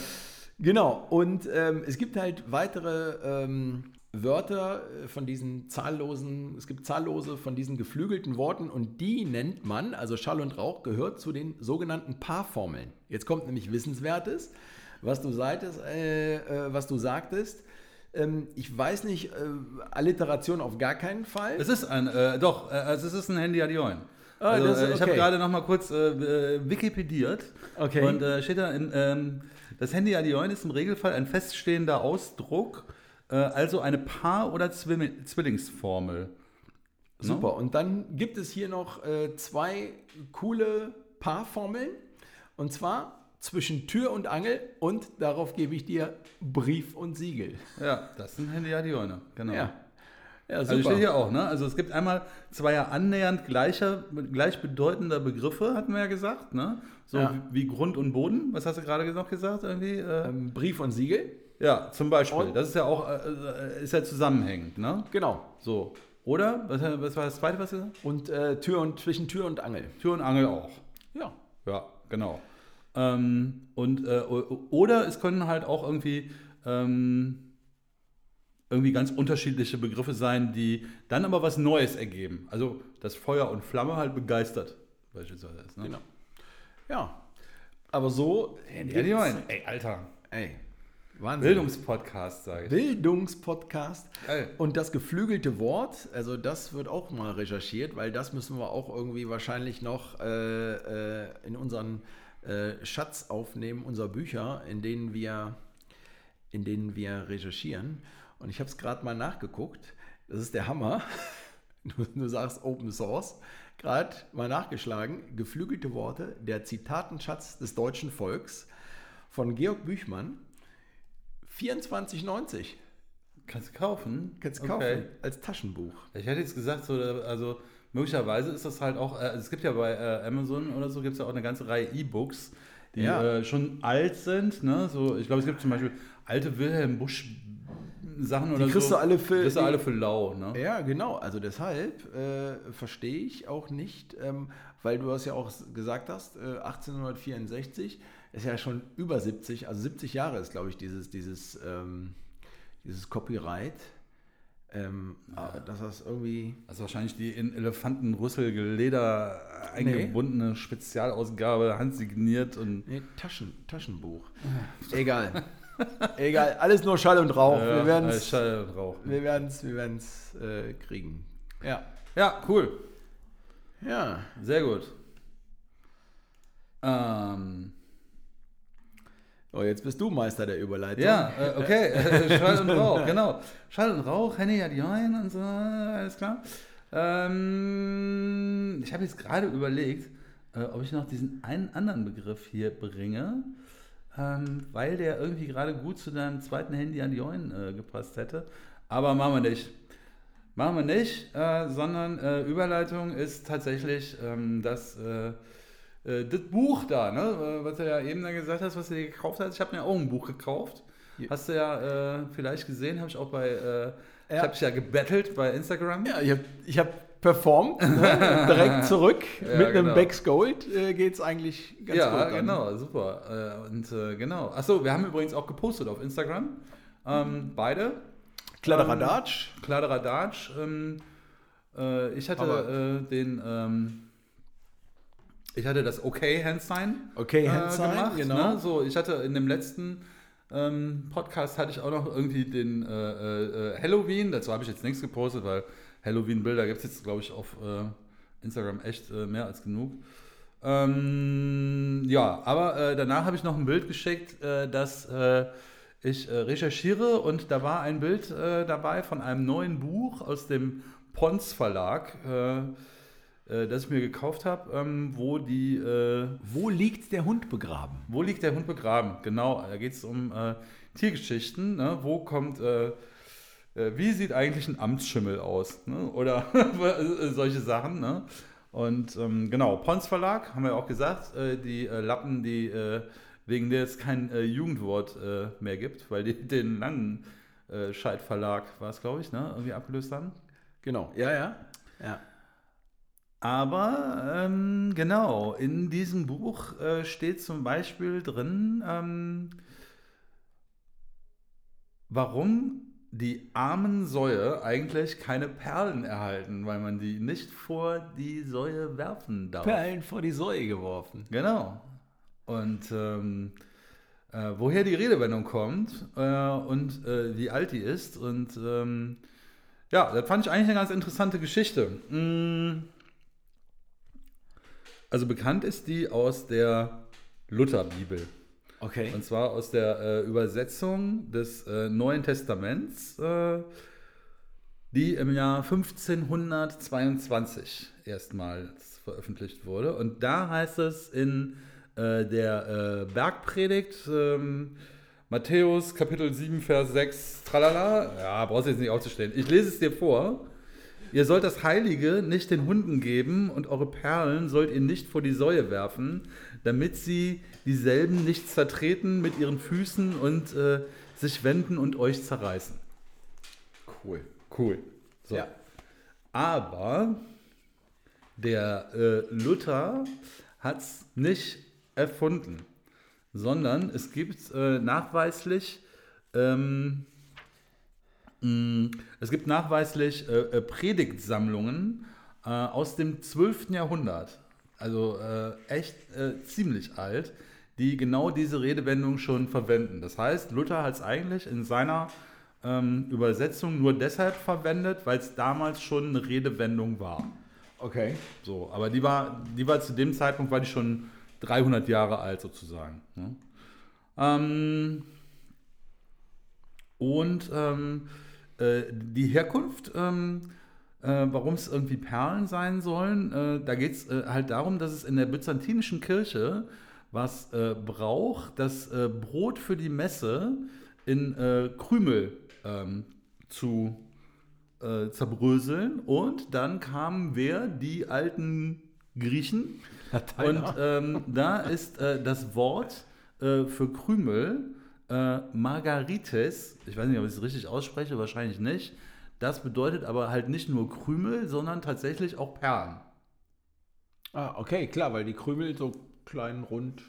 Genau. Und ähm, es gibt halt weitere ähm, Wörter äh, von diesen zahllosen, es gibt zahllose von diesen geflügelten Worten und die nennt man, also Schall und Rauch gehört zu den sogenannten Paarformeln. Jetzt kommt nämlich Wissenswertes, was du sagtest, äh, äh, was du sagtest. Ähm, ich weiß nicht, äh, Alliteration auf gar keinen Fall. Es ist ein, äh, doch, äh, also es ist ein Handy Adioin. Ah, Also, das äh, ich habe okay. gerade noch mal kurz Wikipediert. Okay. Und steht da, in, ähm, das Handy Adioin ist im Regelfall ein feststehender Ausdruck, also eine Paar- oder Zwilli- Zwillingsformel. Super. Und dann gibt es hier noch äh, zwei coole Paarformeln. Und zwar zwischen Tür und Angel. Und darauf gebe ich dir Brief und Siegel. Ja, das sind Handy Adioine, genau. Ja. Ja, Also super. steht hier auch, ne? Also es gibt einmal zwei ja annähernd gleicher, gleichbedeutender Begriffe, hatten wir ja gesagt, ne? So Ja. wie, wie Grund und Boden. Was hast du gerade noch gesagt? Irgendwie? Äh, ähm, Brief und Siegel. Ja, zum Beispiel. und- das ist ja auch, äh, äh, ist ja zusammenhängend, ne? Genau. So. Oder? Was, was war das zweite, was du gesagt Und äh, Tür und zwischen Tür und Angel. Tür und Angel auch. Ja. Ja, genau. Ähm, und, äh, oder es können halt auch irgendwie, ähm, irgendwie ganz unterschiedliche Begriffe sein, die dann aber was Neues ergeben. Also, dass Feuer und Flamme halt begeistert, beispielsweise ist. Ne? Genau. Ja. Aber so. Die meinen, ey, Alter. Ey. Wahnsinn. Bildungspodcast, sage ich. Bildungspodcast. Geil. Und das geflügelte Wort, also das wird auch mal recherchiert, weil das müssen wir auch irgendwie wahrscheinlich noch äh, äh, in unseren äh, Schatz aufnehmen, unserer Bücher, in denen wir, in denen wir recherchieren. Und ich habe es gerade mal nachgeguckt. Das ist der Hammer. (laughs) du, du sagst Open Source, gerade mal nachgeschlagen, geflügelte Worte, der Zitatenschatz des deutschen Volks von Georg Büchmann, 24,90. Kannst du kaufen? Kannst du kaufen, Okay. als Taschenbuch. Ich hätte jetzt gesagt, so, also möglicherweise ist das halt auch, äh, es gibt ja bei äh, Amazon oder so, gibt es ja auch eine ganze Reihe E-Books, die Ja. äh, schon alt sind. Ne? So, ich glaube, es gibt zum Beispiel alte Wilhelm Busch Sachen oder kriegst so. du alle für- kriegst du die- alle für lau. Ne? Ja, genau. Also deshalb äh, verstehe ich auch nicht, ähm, weil du das ja auch gesagt hast, äh, 1864 ist ja schon über 70, also 70 Jahre ist, glaube ich, dieses, dieses, ähm, dieses Copyright. Ähm, aber Dass das irgendwie. Also wahrscheinlich die in Elefantenrüssel Leder eingebundene Spezialausgabe, handsigniert und Nee, Taschen, Taschenbuch. Egal. Egal. Alles nur Schall und Rauch. wir werden es Schall und Rauch. wir werden's, wir werden's, äh, kriegen. Ja. Ja, cool. Ja. Sehr gut. Ähm, Oh, jetzt bist du Meister der Überleitung. ja, äh, okay. Äh, Schall und Rauch, genau. Schall und Rauch, Henny hat Join und so, alles klar. Ähm, ich habe jetzt gerade überlegt, äh, ob ich noch diesen einen anderen Begriff hier bringe, ähm, weil der irgendwie gerade gut zu deinem zweiten Handy an Join äh, gepasst hätte. Aber machen wir nicht. Machen wir nicht, äh, sondern äh, Überleitung ist tatsächlich ähm, das, äh, das Buch da, ne? äh, was du ja eben da gesagt hast, was du dir gekauft hast. Ich habe mir auch ein Buch gekauft. Ja. Hast du ja äh, vielleicht gesehen, habe ich auch bei, äh, ich Ja. habe dich ja gebettelt bei Instagram. Ja, ich habe ich hab performt, ne? (laughs) direkt zurück. Ja, Mit einem genau. Becks Gold äh, geht es eigentlich ganz ja, gut. an. genau, super. Äh, und äh, genau. Achso, wir haben übrigens auch gepostet auf Instagram. Ähm, beide. Kladderadatsch. Kladderadatsch. Ähm, äh, ich hatte äh, den, ähm, ich hatte das Okay Handsign Okay, äh, Handsign, gemacht. genau. Ne? So, ich hatte in dem letzten ähm, Podcast hatte ich auch noch irgendwie den äh, äh, äh, Halloween. Dazu habe ich jetzt nichts gepostet, weil Halloween-Bilder gibt es jetzt, glaube ich, auf äh, Instagram echt äh, mehr als genug. Ähm, ja, aber äh, danach habe ich noch ein Bild geschickt, äh, das äh, ich äh, recherchiere und da war ein Bild äh, dabei von einem neuen Buch aus dem Pons Verlag, äh, das ich mir gekauft habe, ähm, wo die äh, Wo liegt der Hund begraben? wo liegt der Hund begraben? Genau, da geht es um äh, Tiergeschichten. Ne? Wo kommt, äh, äh, wie sieht eigentlich ein Amtsschimmel aus? Ne? Oder (laughs) äh, solche Sachen. Ne? Und ähm, genau, Pons Verlag, haben wir auch gesagt, die Lappen, die äh, wegen der es kein Jugendwort mehr gibt, weil die (laughs) den langen äh, Scheid-Verlag, war es glaube ich, ne? irgendwie abgelöst haben. Genau, ja, ja. ja. Aber ähm, genau, in diesem Buch äh, steht zum Beispiel drin, ähm, warum die armen Säue eigentlich keine Perlen erhalten, weil man die nicht vor die Säue werfen darf. Perlen vor die Säue geworfen. Genau. Und ähm, äh, woher die Redewendung kommt äh, und äh, wie alt die ist. Und ähm, ja, das fand ich eigentlich eine ganz interessante Geschichte. Mm. Also bekannt ist die aus der Lutherbibel. Okay. Und zwar aus der äh, Übersetzung des äh, Neuen Testaments, äh, die im Jahr 1522 erstmals veröffentlicht wurde. Und da heißt es in äh, der äh, Bergpredigt, ähm, Matthäus Kapitel 7, Vers 6, tralala, ja, brauchst du jetzt nicht aufzustehen. Ich lese es dir vor. Ihr sollt das Heilige nicht den Hunden geben und eure Perlen sollt ihr nicht vor die Säue werfen, damit sie dieselben nicht zertreten mit ihren Füßen und äh, sich wenden und euch zerreißen. Cool. Cool. So. Ja. Aber der äh, Luther hat es nicht erfunden, sondern es gibt äh, nachweislich ähm, es gibt nachweislich äh, äh, Predigtsammlungen äh, aus dem 12. Jahrhundert, also äh, echt äh, ziemlich alt, die genau diese Redewendung schon verwenden. Das heißt, Luther hat es eigentlich in seiner ähm, Übersetzung nur deshalb verwendet, weil es damals schon eine Redewendung war. Okay. So, aber die war, die war zu dem Zeitpunkt war die schon 300 Jahre alt sozusagen. Ne? Ähm, und ähm, äh, die Herkunft ähm, äh, warum es irgendwie Perlen sein sollen. Äh, da geht es äh, halt darum, dass es in der byzantinischen Kirche was äh, braucht, das Brot für die Messe in Krümel ähm, zu zerbröseln. Und dann kamen wer? Die alten Griechen. Und ähm, da ist das Wort für Krümel äh, Margarites. Ich weiß nicht, ob ich es richtig ausspreche, wahrscheinlich nicht. Das bedeutet aber halt nicht nur Krümel, sondern tatsächlich auch Perlen. Ah, okay, klar, weil die Krümel so klein, rund.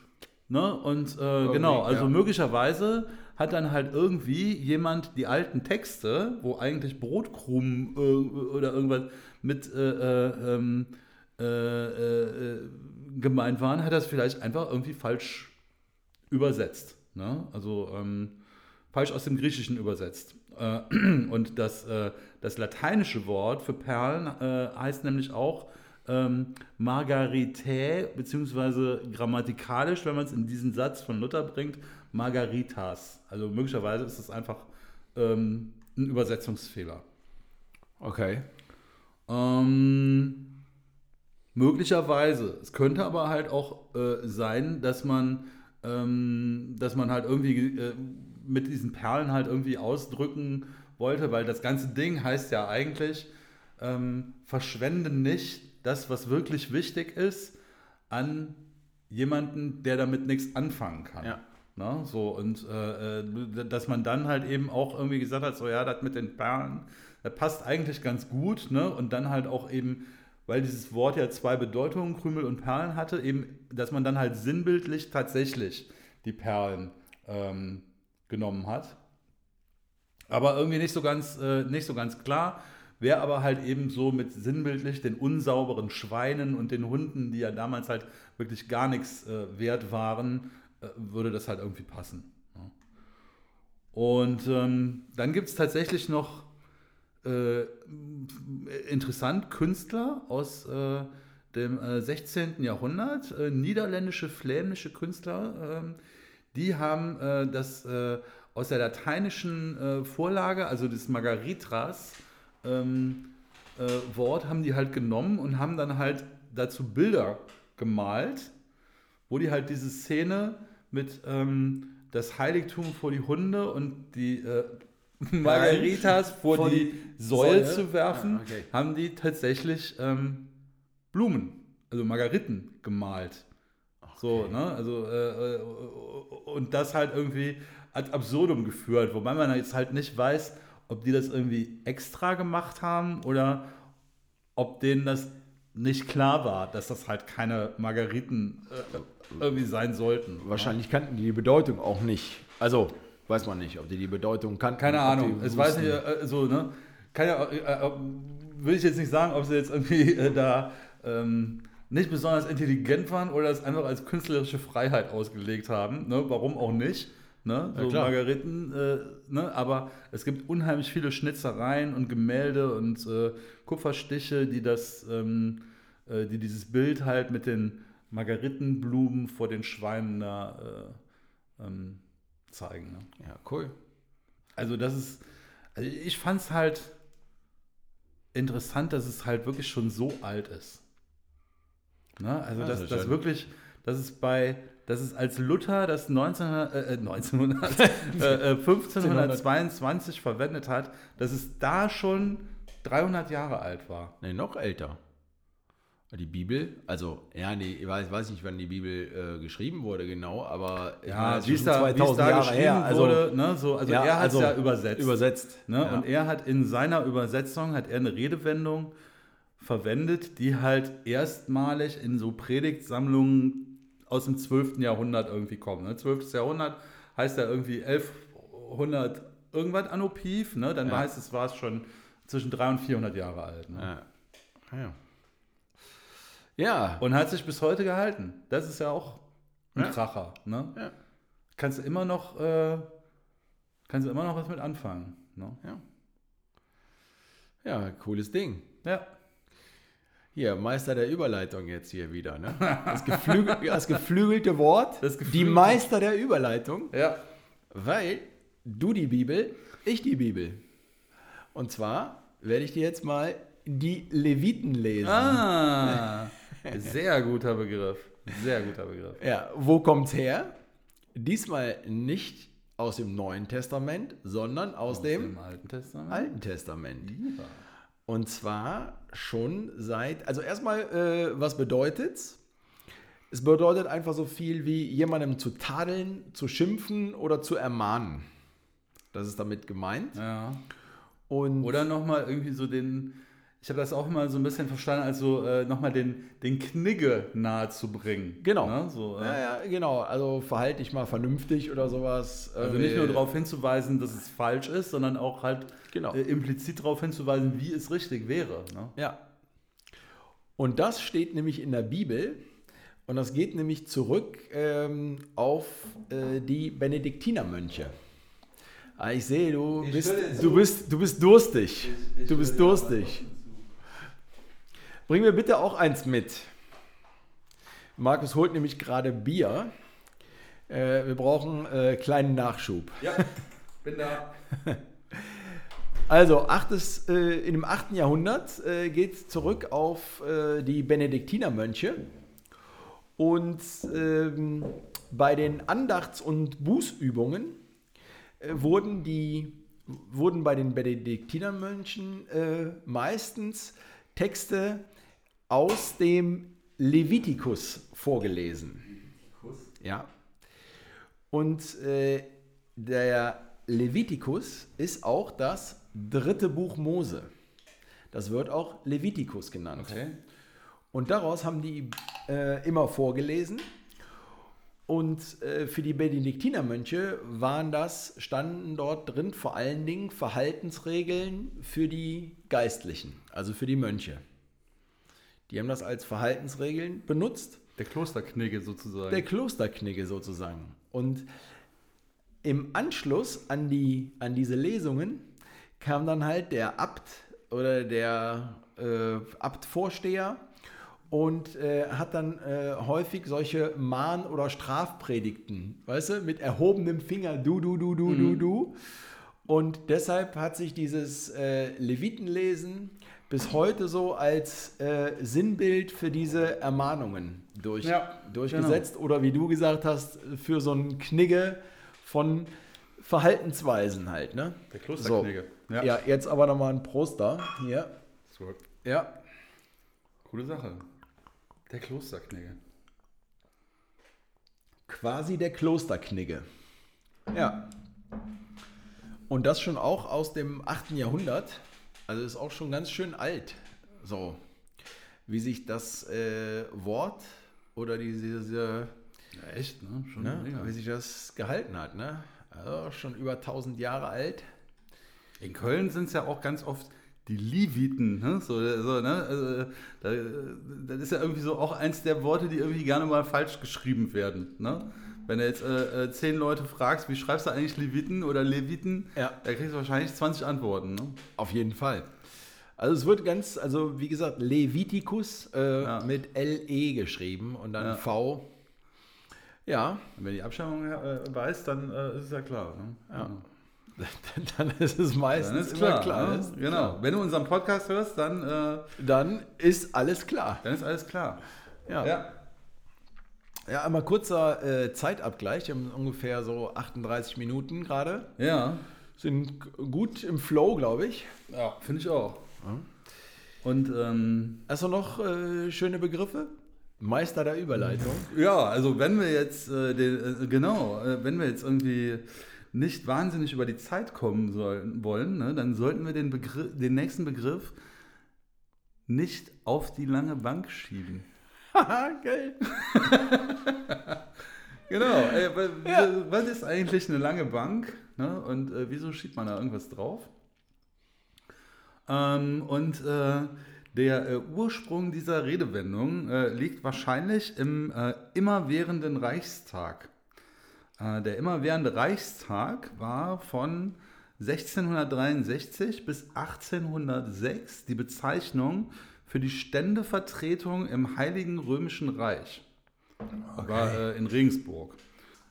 Ne? Und äh, genau, also ja. möglicherweise hat dann halt irgendwie jemand die alten Texte, wo eigentlich Brotkrumen äh, oder irgendwas mit äh, äh, ähm, äh, gemeint waren, hat das vielleicht einfach irgendwie falsch übersetzt. Ne? Also ähm, falsch aus dem Griechischen übersetzt. Äh, (clears throat) und das, äh, das lateinische Wort für Perlen äh, heißt nämlich auch ähm, Margaritae, beziehungsweise grammatikalisch, wenn man es in diesen Satz von Luther bringt, Margaritas. Also möglicherweise ist es einfach ähm, ein Übersetzungsfehler. Okay. Ähm, möglicherweise. Es könnte aber halt auch äh, sein, dass man, ähm, dass man halt irgendwie äh, mit diesen Perlen halt irgendwie ausdrücken wollte, weil das ganze Ding heißt ja eigentlich, ähm, verschwende nicht das, was wirklich wichtig ist, an jemanden, der damit nichts anfangen kann. Ja. Ne? So, und äh, äh, dass man dann halt eben auch irgendwie gesagt hat, so ja, das mit den Perlen, das passt eigentlich ganz gut, ne? Und dann halt auch eben, weil dieses Wort ja zwei Bedeutungen, Krümel und Perlen hatte, eben, dass man dann halt sinnbildlich tatsächlich die Perlen ähm, genommen hat. Aber irgendwie nicht so ganz, äh, nicht so ganz klar. Wer aber halt eben so mit sinnbildlich den unsauberen Schweinen und den Hunden, die ja damals halt wirklich gar nichts äh, wert waren, äh, würde das halt irgendwie passen. Ja. Und ähm, dann gibt es tatsächlich noch äh, interessant Künstler aus äh, dem äh, 16. Jahrhundert, äh, niederländische, flämische Künstler, ähm, die haben äh, das äh, aus der lateinischen Vorlage, also des Margaritras, ähm, äh, Wort, haben die halt genommen und haben dann halt dazu Bilder gemalt, wo die halt diese Szene mit ähm, das Heiligtum vor die Hunde und die äh, Margaritas vor, Vor die, die Säule Säule? zu werfen, Ah, okay. haben die tatsächlich ähm, Blumen, also Margariten gemalt. So, Okay. ne? Also, äh, äh, und das halt irgendwie ad absurdum geführt, wobei man jetzt halt nicht weiß, ob die das irgendwie extra gemacht haben oder ob denen das nicht klar war, dass das halt keine Margariten äh, irgendwie sein sollten. Wahrscheinlich kannten die die Bedeutung auch nicht. Also, weiß man nicht, ob die die Bedeutung kannten. Keine Ahnung. Es weiß nicht, äh, so, ne? Kann ja, äh, äh, will ich jetzt nicht sagen, ob sie jetzt irgendwie äh, da ähm, nicht besonders intelligent waren oder es einfach als künstlerische Freiheit ausgelegt haben. Ne? Warum auch nicht? Ne? Ja, So klar. Margariten, äh, ne? aber es gibt unheimlich viele Schnitzereien und Gemälde und äh, Kupferstiche, die das, ähm, äh, die dieses Bild halt mit den Margaritenblumen vor den Schweinen da äh, ähm, zeigen. Ne? Ja, cool. Also das ist, also ich fand es halt interessant, dass es halt wirklich schon so alt ist. Ne? Also Ja, dass das ist das schön. wirklich, dass es bei, dass es als Luther das 1900, äh, äh, 1900, (laughs) äh, äh, 1522 verwendet hat, dass es da schon 300 Jahre alt war. Nee, noch älter. Die Bibel, also, ja, nee, ich weiß, weiß nicht, wann die Bibel äh, geschrieben wurde, genau, aber Ja, wie es da, wie es da geschrieben also, wurde, ne? so, also ja, er hat es also ja übersetzt. Übersetzt. Ne? Ja. Und er hat in seiner Übersetzung hat er eine Redewendung verwendet, die halt erstmalig in so Predigtsammlungen aus dem 12. Jahrhundert irgendwie kommt. Ne? 12. Jahrhundert heißt ja irgendwie 1100 irgendwas Anno Piv, ne? dann Ja. heißt es, war es schon zwischen 300 und 400 Jahre alt. Ne? Ja. Ja. Ja. Und hat sich bis heute gehalten. Das ist ja auch ein Ja. Kracher. Ne? Ja. Kannst du immer noch, äh, kannst du immer noch was mit anfangen. Ne? Ja. Ja, cooles Ding. Ja. Hier, Meister der Überleitung jetzt hier wieder. Ne? Das, geflügel, (laughs) das geflügelte Wort, Das die geflügelte- Meister der Überleitung, Ja. weil du die Bibel, ich die Bibel. Und zwar werde ich dir jetzt mal die Leviten lesen. Ah, (laughs) sehr guter Begriff. Sehr guter Begriff. Ja, wo kommt's her? Diesmal nicht aus dem Neuen Testament, sondern aus, Aus dem, dem Alten Testament. Alten Testament. Ja. Und zwar schon seit, also erstmal, äh, was bedeutet's? Es bedeutet einfach so viel wie jemandem zu tadeln, zu schimpfen oder zu ermahnen. Das ist damit gemeint. ja. Und Oder nochmal irgendwie so den, ich habe das auch immer so ein bisschen verstanden, als so äh, nochmal den, den Knigge nahe zu bringen. Genau. Ne? So, äh, ja, ja, genau. Also verhalte dich mal vernünftig oder sowas. Also nicht nur darauf hinzuweisen, dass es falsch ist, sondern auch halt Genau. äh, implizit darauf hinzuweisen, wie es richtig wäre. Ne? Ja. Und das steht nämlich in der Bibel. Und das geht nämlich zurück ähm, auf äh, die Benediktinermönche. Ah, ich sehe, du Ich bist, du, bist, du bist durstig. Ich- ich du bist durstig. Bring mir bitte auch eins mit. Markus holt nämlich gerade Bier. Äh, wir brauchen äh, kleinen Nachschub. Ja, bin da. (laughs) Also, achtes, äh, in dem 8. Jahrhundert äh, geht es zurück auf äh, die Benediktinermönche. Und ähm, bei den Andachts- und Bußübungen äh, wurden, die, wurden bei den Benediktinermönchen äh, meistens Texte aus dem Levitikus vorgelesen. Ja. Und äh, der Levitikus ist auch das dritte Buch Mose. Das wird auch Levitikus genannt. Okay. Und daraus haben die äh, immer vorgelesen. Und äh, für die Benediktinermönche waren das, standen dort drin vor allen Dingen Verhaltensregeln für die Geistlichen, also für die Mönche. Die haben das als Verhaltensregeln benutzt. Der Klosterknigge sozusagen. Der Klosterknigge sozusagen. Und im Anschluss an, die, an diese Lesungen kam dann halt der Abt oder der äh, Abtvorsteher und äh, hat dann äh, häufig solche Mahn- oder Strafpredigten, weißt du, mit erhobenem Finger, du, du, du, du, du, du. Und deshalb hat sich dieses äh, Levitenlesen bis heute so als äh, Sinnbild für diese Ermahnungen durch, Ja, durchgesetzt. Oder wie du gesagt hast, für so einen Knigge von Verhaltensweisen halt. Ne? Der Klosterknigge. Ja. ja, jetzt aber nochmal ein Prost da. Hier. So, Ja. coole Sache. Der Klosterknigge. Quasi der Klosterknigge. Ja. Und das schon auch aus dem 8. Jahrhundert. Also ist auch schon ganz schön alt. So. Wie sich das äh, Wort oder diese, diese Ja, echt, ne? Schon ne, wie sich das gehalten hat. Ne? Also schon über 1000 Jahre alt. In Köln sind es ja auch ganz oft die Leviten, ne? So, so, ne? Also, da, das ist ja irgendwie so auch eins der Worte, die irgendwie gerne mal falsch geschrieben werden. Ne? Wenn du jetzt äh, äh, zehn Leute fragst, wie schreibst du eigentlich Leviten oder Leviten, Ja. da kriegst du wahrscheinlich 20 Antworten. Ne? Auf jeden Fall. Also es wird ganz, also wie gesagt, Leviticus äh, Ja. mit LE geschrieben und dann Ja. V. Ja, Und wenn die Abstammung äh, weiß, dann äh, ist es ja klar. Ne? Ja. (laughs) dann ist es meistens ist klar. klar. ne? Genau. klar. Wenn du unseren Podcast hörst, dann, äh, Dann ist alles klar. dann ist alles klar. Ja, ja. Einmal kurzer äh, Zeitabgleich. Wir haben ungefähr so 38 Minuten gerade. Ja. Sind gut im Flow, glaube ich. Ja, finde ich auch. Und ähm, Hast du noch äh, schöne Begriffe? Meister der Überleitung. Ja, also wenn wir jetzt, äh, den, äh, genau, äh, wenn wir jetzt irgendwie nicht wahnsinnig über die Zeit kommen sollen, wollen, ne, dann sollten wir den, Begriff, den nächsten Begriff nicht auf die lange Bank schieben. Haha, (laughs) geil. (laughs) Genau, wa- Ja. was ist eigentlich eine lange Bank ne, und äh, wieso schiebt man da irgendwas drauf? Ähm, und äh, der äh, Ursprung dieser Redewendung äh, liegt wahrscheinlich im äh, immerwährenden Reichstag. Äh, der immerwährende Reichstag war von 1663 bis 1806 die Bezeichnung für die Ständevertretung im Heiligen Römischen Reich. War äh, in Regensburg.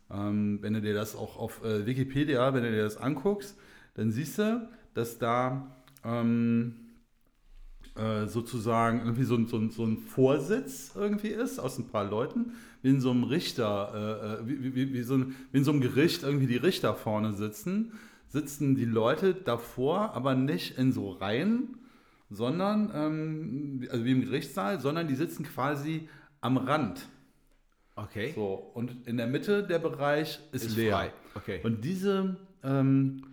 Ähm, wenn du dir das auch auf äh, Wikipedia, wenn du dir das anguckst, dann siehst du, dass da ähm, äh, sozusagen irgendwie so, ein- so, so ein Vorsitz irgendwie ist aus ein paar Leuten, wie in so einem Richter, äh, äh, wie, wie, wie, so ein, wie in so einem Gericht irgendwie die Richter vorne sitzen, sitzen die Leute davor, aber nicht in so Reihen, sondern, ähm, also wie im Gerichtssaal, sondern die sitzen quasi am Rand. Okay. So, und in der Mitte der Bereich ist, Ist leer. frei. Okay. Und diese, ähm,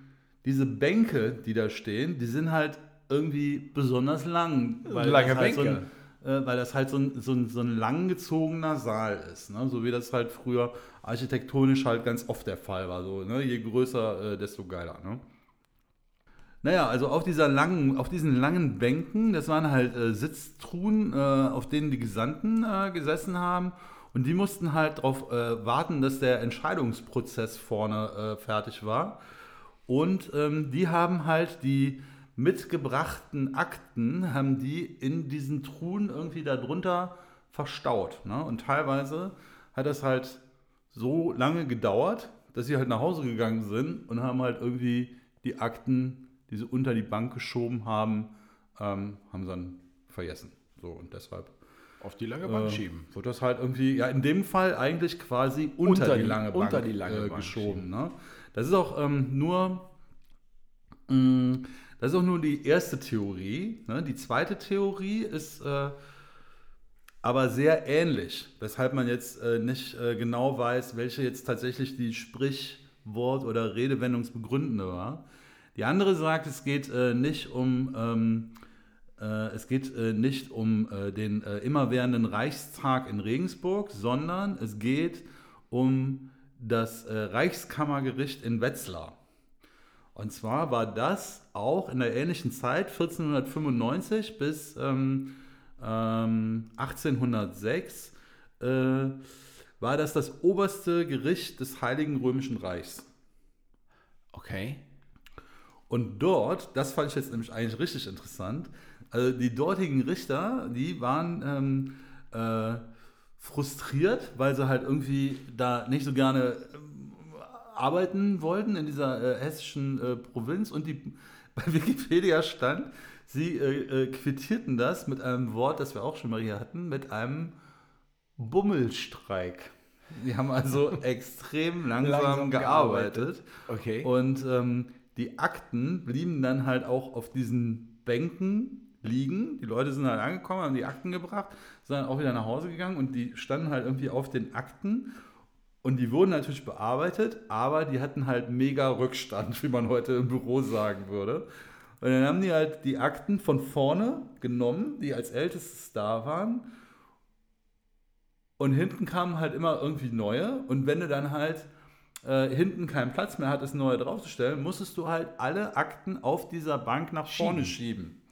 diese Bänke, die da stehen, die sind halt irgendwie besonders lang. Weil Lange das halt Bänke. So ein, äh, weil das halt so ein, so ein, so ein langgezogener Saal ist. Ne? So wie das halt früher architektonisch halt ganz oft der Fall war. So, ne? Je größer, äh, desto geiler. Ne? Naja, also auf, dieser langen, auf diesen langen Bänken, das waren halt äh, Sitztruhen, äh, auf denen die Gesandten äh, gesessen haben. Und die mussten halt darauf äh, warten, dass der Entscheidungsprozess vorne äh, fertig war. Und ähm, die haben halt die mitgebrachten Akten, haben die in diesen Truhen irgendwie darunter verstaut. Ne? Und teilweise hat das halt so lange gedauert, dass sie halt nach Hause gegangen sind und haben halt irgendwie die Akten, die sie unter die Bank geschoben haben, ähm, haben sie dann vergessen. So und deshalb Auf die lange Bank äh, schieben. wird das halt irgendwie, ja, in dem Fall eigentlich quasi unter, Unter die, die- lange unter Bank, die lange äh, Bank geschoben. Ne? Das ist auch ähm, nur, mh, das ist auch nur die erste Theorie. Ne? Die zweite Theorie ist äh, aber sehr ähnlich, weshalb man jetzt äh, nicht äh, genau weiß, welche jetzt tatsächlich die Sprichwort- oder Redewendungsbegründende war. Die andere sagt, es geht äh, nicht um ähm, äh, es geht äh, nicht um äh, den äh, immerwährenden Reichstag in Regensburg, sondern es geht um das äh, Reichskammergericht in Wetzlar. Und zwar war das auch in der ähnlichen Zeit, 1495 bis ähm, ähm, 1806, äh, war das das oberste Gericht des Heiligen Römischen Reichs. Okay. Und dort, das fand ich jetzt nämlich eigentlich richtig interessant, also die dortigen Richter, die waren ähm, äh, frustriert, weil sie halt irgendwie da nicht so gerne ähm, arbeiten wollten in dieser äh, hessischen äh, Provinz. Und die, (laughs) bei Wikipedia stand, sie äh, äh, quittierten das mit einem Wort, das wir auch schon mal hier hatten, mit einem Bummelstreik. Die haben also (laughs) extrem langsam, Langsam gearbeitet. Okay. Und ähm, die Akten blieben dann halt auch auf diesen Bänken liegen. Die Leute sind halt angekommen, haben die Akten gebracht, sind dann auch wieder nach Hause gegangen und die standen halt irgendwie auf den Akten. Und die wurden natürlich bearbeitet, aber die hatten halt mega Rückstand, (laughs) wie man heute im Büro sagen würde. Und dann haben die halt die Akten von vorne genommen, die als ältestes da waren. Und hinten kamen halt immer irgendwie neue. Und wenn du dann halt äh, hinten keinen Platz mehr hattest, neue draufzustellen, musstest du halt alle Akten auf dieser Bank nach vorne schieben.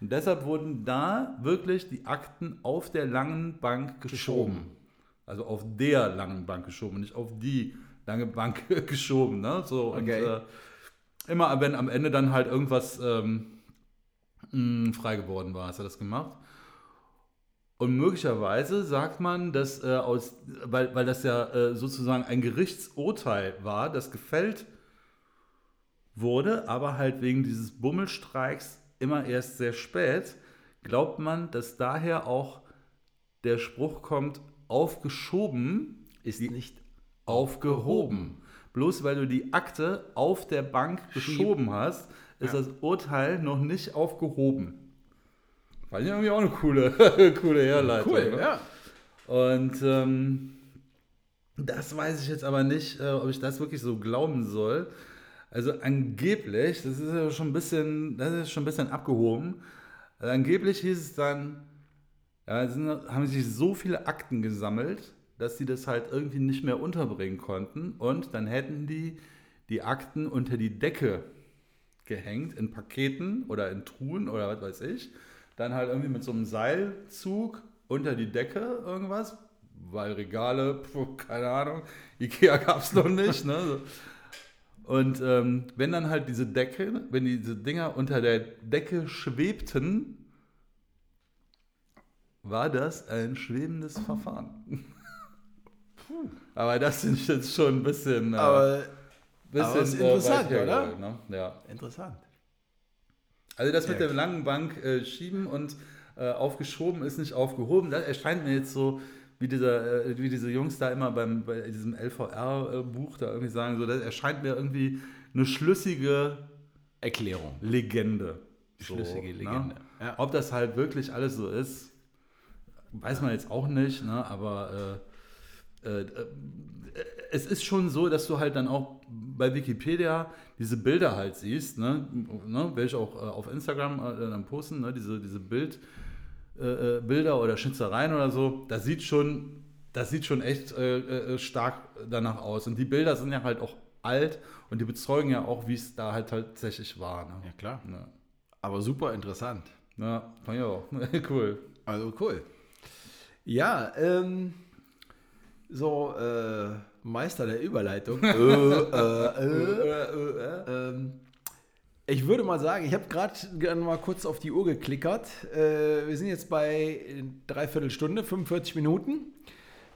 Und deshalb wurden da wirklich die Akten auf der langen Bank geschoben. Geschoben. Also auf der langen Bank geschoben, nicht auf die lange Bank (laughs) geschoben. Ne? So, Okay. und, äh, immer wenn am Ende dann halt irgendwas ähm, mh, frei geworden war, hast du das gemacht. Und möglicherweise sagt man, dass äh, aus, weil, weil das ja äh, sozusagen ein Gerichtsurteil war, das gefällt wurde, aber halt wegen dieses Bummelstreiks immer erst sehr spät, glaubt man, dass daher auch der Spruch kommt, aufgeschoben Ist nicht. aufgehoben. Bloß weil du die Akte auf der Bank geschoben hast, ist Ja. das Urteil noch nicht aufgehoben. Fand ich irgendwie auch eine coole, (laughs) coole Herleitung. Cool, ne? ja. Und ähm, das weiß ich jetzt aber nicht, äh, ob ich das wirklich so glauben soll. Also angeblich, das ist ja schon ein bisschen, das ist schon ein bisschen abgehoben. Also angeblich hieß es dann, ja, sind, haben sich so viele Akten gesammelt, dass sie das halt irgendwie nicht mehr unterbringen konnten. Und dann hätten die die Akten unter die Decke gehängt, in Paketen oder in Truhen oder was weiß ich. Dann halt irgendwie mit so einem Seilzug unter die Decke irgendwas, weil Regale, pf, keine Ahnung, Ikea gab es noch nicht. Ne? So. Und ähm, wenn dann halt diese Decke, wenn diese Dinger unter der Decke schwebten, war das ein schwebendes Verfahren. Aber das finde ich jetzt schon ein bisschen, äh, Aber bisschen aber ist äh, interessant, weit oder? Ne? Ja. interessant. Also das mit Ja. der langen Bank äh, schieben und äh, aufgeschoben ist nicht aufgehoben. Das erscheint mir jetzt so, wie, dieser, äh, wie diese Jungs da immer beim, bei diesem LVR-Buch da irgendwie sagen, so, das erscheint mir irgendwie eine schlüssige Erklärung. Legende. Schlüssige ne? Legende, ja. Ob das halt wirklich alles so ist, weiß man jetzt auch nicht, ne? aber äh, es ist schon so, dass du halt dann auch bei Wikipedia diese Bilder halt siehst, ne? Ne? welche auch äh, auf Instagram äh, dann posten, ne? diese, diese Bild, äh, äh, Bilder oder Schnitzereien oder so, das sieht schon, das sieht schon echt äh, äh, stark danach aus. Und die Bilder sind ja halt auch alt und die bezeugen ja auch, wie es da halt tatsächlich war. Ne? Ja, klar. Ja. Aber super interessant. Ja, fand ich auch. (laughs) cool. Also cool. Ja, ähm, so äh, Meister der Überleitung. (laughs) äh, äh, äh, ähm, ich würde mal sagen, ich habe gerade mal kurz auf die Uhr geklickert. Äh, wir sind jetzt bei dreiviertel Stunde, 45 Minuten.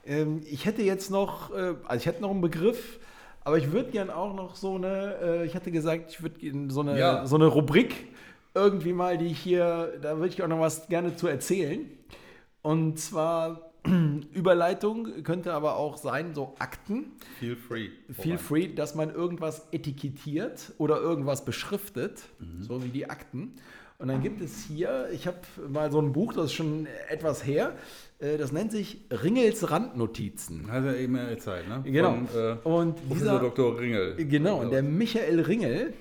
Ähm, ich hätte jetzt noch, äh, also ich hätte noch einen Begriff, aber ich würde gern auch noch so eine, äh, ich hatte gesagt, ich würde so eine, Ja. so eine Rubrik irgendwie mal, die ich hier, da würde ich auch noch was gerne zu erzählen. Und zwar (clears throat) Überleitung könnte aber auch sein, so Akten. Feel free. Feel free, dass man irgendwas etikettiert oder irgendwas beschriftet, Mhm. so wie die Akten. Und dann gibt es hier, ich habe mal so ein Buch, das ist schon etwas her, äh, das nennt sich Ringels Randnotizen. Ja eben mehr Zeit, ne? Genau. Von, äh, Und dieser, Dr. Ringel. genau, und der Michael Ringel,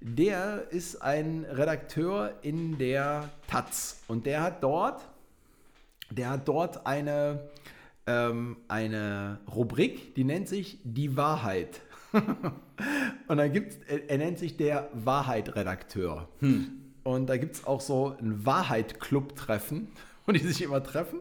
der ist ein Redakteur in der Taz. Und der hat dort, der hat dort eine, ähm, eine Rubrik, die nennt sich Die Wahrheit. (laughs) und da gibt's, er, er nennt sich der Wahrheit-Redakteur. Und da gibt es auch so ein Wahrheit-Club-Treffen, (laughs) wo die sich immer treffen.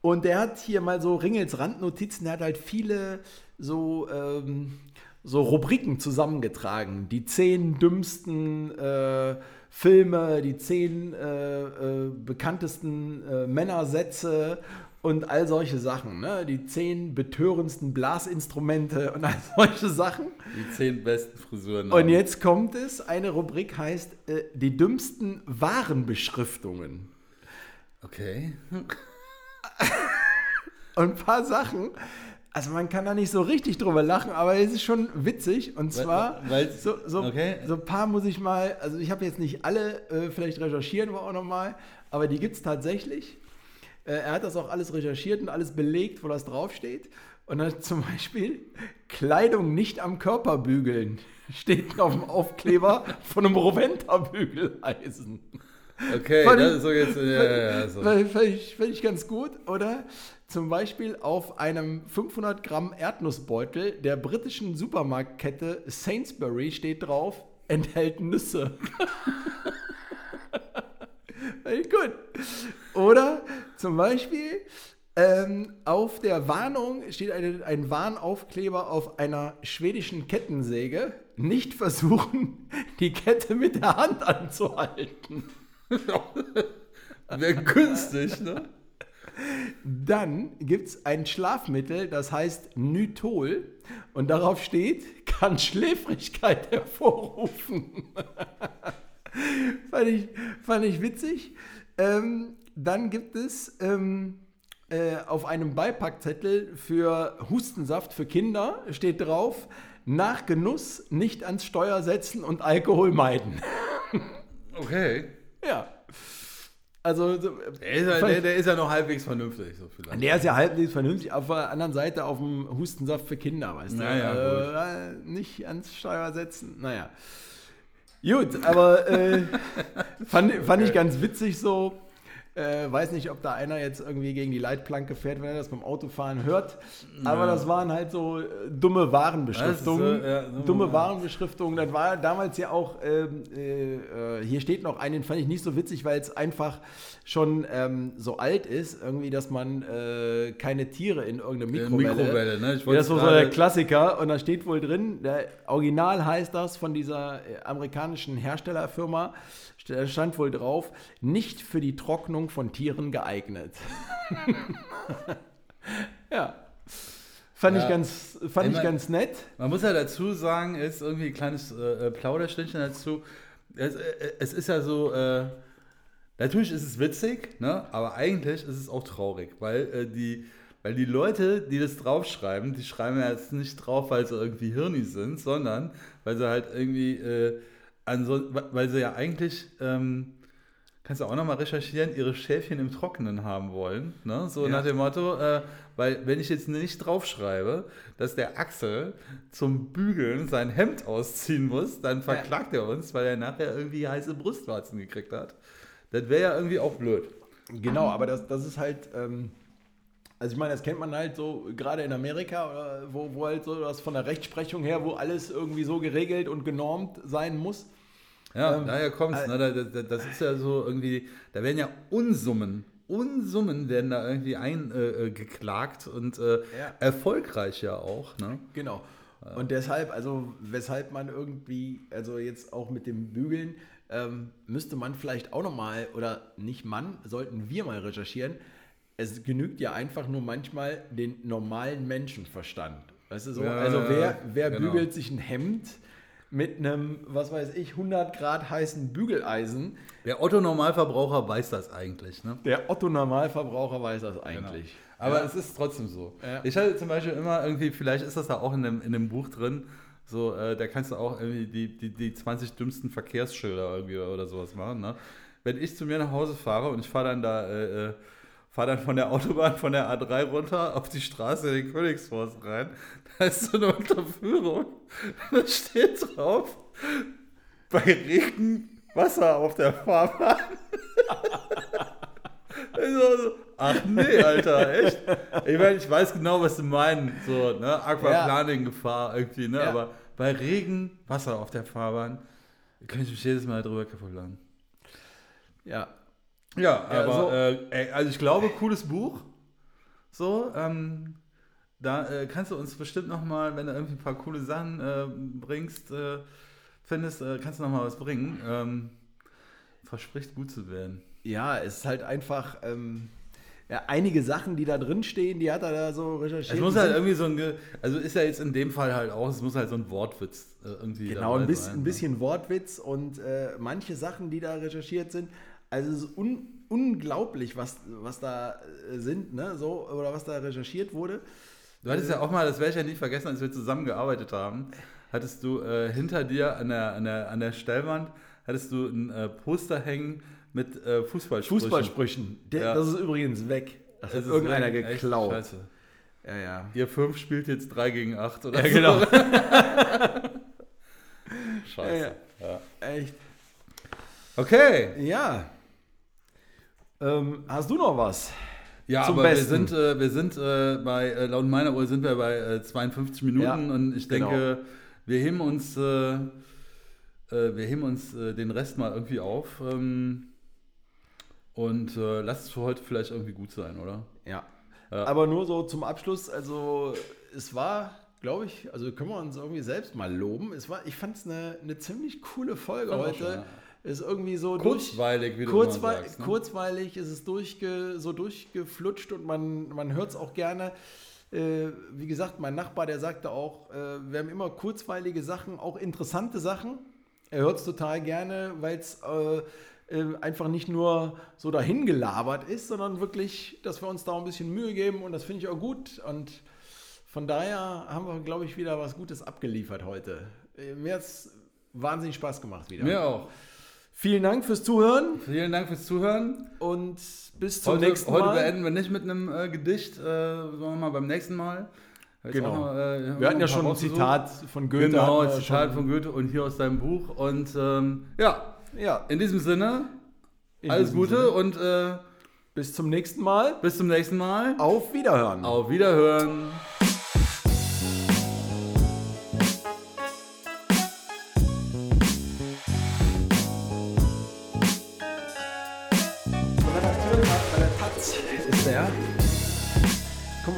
Und der hat hier mal so Ringels Randnotizen, der hat halt viele so, ähm, so Rubriken zusammengetragen. Die zehn dümmsten äh, Filme, die zehn äh, äh, bekanntesten äh, Männersätze und all solche Sachen. Ne? Die zehn betörendsten Blasinstrumente und all (laughs) solche Sachen. Die zehn besten Frisuren. Und jetzt kommt es, eine Rubrik heißt äh, die dümmsten Warenbeschriftungen. Okay. Und ein paar Sachen, also man kann da nicht so richtig drüber lachen, aber es ist schon witzig. Und zwar, weil- so, so, okay. so ein paar muss ich mal, also ich habe jetzt nicht alle, äh, vielleicht recherchieren wir auch nochmal, aber die gibt es tatsächlich. Äh, er hat das auch alles recherchiert und alles belegt, wo das draufsteht. Und dann zum Beispiel Kleidung nicht am Körper bügeln. (laughs) Steht auf dem Aufkleber von einem Roventa-Bügeleisen. Okay, Fand das ist so jetzt. Ja, ja, ja, so. Fand ich, fand ich ganz gut, oder? Zum Beispiel auf einem 500 Gramm Erdnussbeutel der britischen Supermarktkette Sainsbury steht drauf, enthält Nüsse. (laughs) Gut. Oder zum Beispiel ähm, auf der Warnung steht eine, ein Warnaufkleber auf einer schwedischen Kettensäge. Nicht versuchen, die Kette mit der Hand anzuhalten. (laughs) Wäre günstig, ne? Dann gibt es ein Schlafmittel, das heißt Nytol und darauf steht, kann Schläfrigkeit (laughs) hervorrufen. (laughs) fand, ich, fand ich witzig. Ähm, dann gibt es ähm, äh, auf einem Beipackzettel für Hustensaft für Kinder steht drauf, nach Genuss nicht ans Steuer setzen und Alkohol meiden. (laughs) Okay. ja. Also, so, Der ist, ja, der, der ist ja noch halbwegs vernünftig, so vielleicht. Der ist ja halbwegs vernünftig, auf der anderen Seite auf dem Hustensaft für Kinder, weißt du? Naja, äh, nicht ans Steuer setzen, naja. Gut, aber äh, (laughs) fand, fand ich ganz witzig so. Äh, weiß nicht, ob da einer jetzt irgendwie gegen die Leitplanke fährt, wenn er das beim Autofahren hört. Aber das waren halt so äh, dumme Warenbeschriftungen. So, ja, dumme dumme Waren. Warenbeschriftungen. Das war damals ja auch, ähm, äh, äh, hier steht noch einen, den fand ich nicht so witzig, weil es einfach schon ähm, so alt ist, irgendwie, dass man äh, keine Tiere in irgendeine Äh, Mikrowelle. Mikrowelle, ne? Ich Ja, das war so der Klassiker und da steht wohl drin, der Original heißt das von dieser äh, amerikanischen Herstellerfirma, st- da stand wohl drauf, nicht für die Trocknung von Tieren geeignet. (laughs) ja. Fand ich Ja. ganz, fand ich Immer- ganz nett. Man muss ja dazu sagen, ist irgendwie ein kleines äh, äh, Plauderstückchen dazu. es, äh, es ist ja so, äh, natürlich ist es witzig, ne? aber eigentlich ist es auch traurig, weil äh, die, weil die Leute, die das draufschreiben, die schreiben ja jetzt nicht drauf, weil sie irgendwie Hirni sind, sondern weil sie halt irgendwie, äh, anso weil sie ja eigentlich, ähm, kannst du auch nochmal recherchieren, ihre Schäfchen im Trockenen haben wollen. Ne? So Ja. nach dem Motto, äh, weil wenn ich jetzt nicht draufschreibe, dass der Axel zum Bügeln sein Hemd ausziehen muss, dann verklagt er uns, weil er nachher irgendwie heiße Brustwarzen gekriegt hat. Das wäre ja irgendwie auch blöd. Genau, aber das, das ist halt, ähm, also ich meine, das kennt man halt so, gerade in Amerika, oder wo, wo halt so das von der Rechtsprechung her, wo alles irgendwie so geregelt und genormt sein muss. Ja, Ähm, daher kommt's. äh, Ne? Da, da, das ist ja so irgendwie, da werden ja Unsummen, Unsummen werden da irgendwie eingeklagt äh, geklagt und äh, Ja. erfolgreich ja auch. Ne? Genau. Und deshalb, also weshalb man irgendwie, also jetzt auch mit dem Bügeln, ähm, müsste man vielleicht auch nochmal, oder nicht man, sollten wir mal recherchieren. Es genügt ja einfach nur manchmal den normalen Menschenverstand. Weißt du so? Ja, also wer, wer genau. bügelt sich ein Hemd mit einem, was weiß ich, 100 Grad heißen Bügeleisen? Der Otto-Normalverbraucher weiß das eigentlich. Ne? Der Otto-Normalverbraucher weiß das eigentlich. Aber Ja. es ist trotzdem so. Ja. Ich hatte zum Beispiel immer irgendwie, vielleicht ist das da auch in dem, in dem Buch drin, so, äh, da kannst du auch irgendwie die, die, die 20 dümmsten Verkehrsschilder irgendwie oder sowas machen. Ne? Wenn ich zu mir nach Hause fahre und ich fahre dann da, äh, äh, fahre dann von der Autobahn von der A3 runter auf die Straße in den Königsforst rein, da ist so eine Unterführung, da steht drauf, bei Regen Wasser auf der Fahrbahn. (laughs) Ich so, so, Ach nee, Alter, echt? Ich meine, ich weiß genau, was du meinst. So, ne? Aquaplaning-Gefahr irgendwie, ne? Ja. Aber bei Regen, Wasser auf der Fahrbahn, kann ich mich jedes Mal drüber kaputt lachen. Ja. Ja, Ja, aber so- äh, also ich glaube, cooles Buch. So, ähm, da äh, kannst du uns bestimmt noch mal, wenn du irgendwie ein paar coole Sachen äh, bringst, äh, findest, äh, kannst du noch mal was bringen. Ähm, verspricht gut zu werden. Ja, es ist halt einfach ähm, ja, einige Sachen, die da drin stehen, die hat er da so recherchiert. Es muss halt irgendwie so ein, Ge- also ist ja jetzt in dem Fall halt auch, es muss halt so ein Wortwitz äh, irgendwie Genau, ein bisschen, sein, ein ne? bisschen Wortwitz und äh, manche Sachen, die da recherchiert sind. Also es ist un, unglaublich, was, was da äh, sind, ne? So, oder was da recherchiert wurde. Du hattest ja auch mal, das werde ich ja nie vergessen, als wir zusammengearbeitet haben, hattest du äh, hinter dir an der, an, der, an der Stellwand, hattest du ein äh, Poster hängen mit äh, Fußballsprüchen. Fußballsprüchen. Der, Ja. Das ist übrigens weg. Das, Das hat ist irgendeiner geklaut. Scheiße. Ja, ja. Ihr fünf spielt jetzt 3 gegen 8 oder Ja, so. genau. (laughs) Scheiße. Ja, Ja. Echt. Okay. Ja. Ähm, hast du noch was? Ja, Zum aber Besten. wir sind, äh, wir sind äh, bei, äh, laut meiner Uhr sind wir bei äh, 52 Minuten Ja, und ich genau. denke, wir heben uns, äh, äh, wir heben uns äh, den Rest mal irgendwie auf. Ähm, und äh, lasst es für heute vielleicht irgendwie gut sein, oder? Ja. Ja. Aber nur so zum Abschluss, also es war, glaube ich, also können wir uns irgendwie selbst mal loben. Es war, ich fand es eine, eine ziemlich coole Folge heute. schon, ja. Ist irgendwie so Kurzweilig, wie durch, du immer kurzwei sagst. Ne? kurzweilig ist es durchge, so durchgeflutscht und man, man hört es auch gerne. Äh, wie gesagt, mein Nachbar, der sagte auch, äh, wir haben immer kurzweilige Sachen, auch interessante Sachen. Er hört es total gerne, weil es äh, äh, einfach nicht nur so dahin gelabert ist, sondern wirklich, dass wir uns da ein bisschen Mühe geben und das finde ich auch gut. Und von daher haben wir, glaube ich, wieder was Gutes abgeliefert heute. Äh, Mir hat es wahnsinnig Spaß gemacht wieder. Mir auch. Vielen Dank fürs Zuhören Vielen Dank fürs Zuhören. und bis zum Heute, nächsten heute Mal. beenden wir nicht mit einem äh, Gedicht, äh, wir mal beim nächsten Mal. Jetzt Genau. noch, äh, Wir hatten ja ein schon ein. Zitat von Goethe. Genau, wir Zitat von Goethe und hier aus seinem Buch. Und ähm, ja, Ja, in diesem Sinne, in alles diesem Gute Sinne. und äh, Bis zum nächsten Mal. bis zum nächsten Mal. Auf Wiederhören. Auf Wiederhören.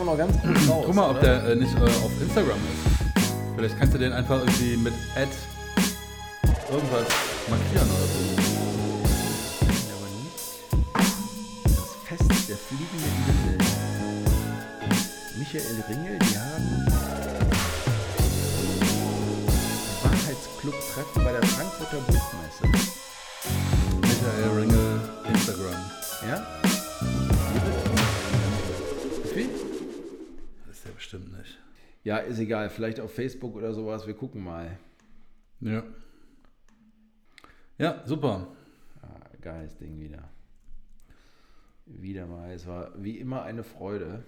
Wir noch ganz gut raus. Guck mal, ob der äh, nicht äh, auf Instagram ist. Vielleicht kannst du den einfach irgendwie mit Ad irgendwas markieren oder so. Ja, aber nicht. Das Fest der fliegenden Himmel. Michael Ringel, die haben die Wahrheitsklone Club treffen bei der Frankfurter Buchmesse. Michael Ringel, Instagram. Ja? Bestimmt nicht. Ja, ist egal. Vielleicht auf Facebook oder sowas. Wir gucken mal. Ja. Ja, super. Ah, geiles Ding wieder. Wieder mal. Es war wie immer eine Freude.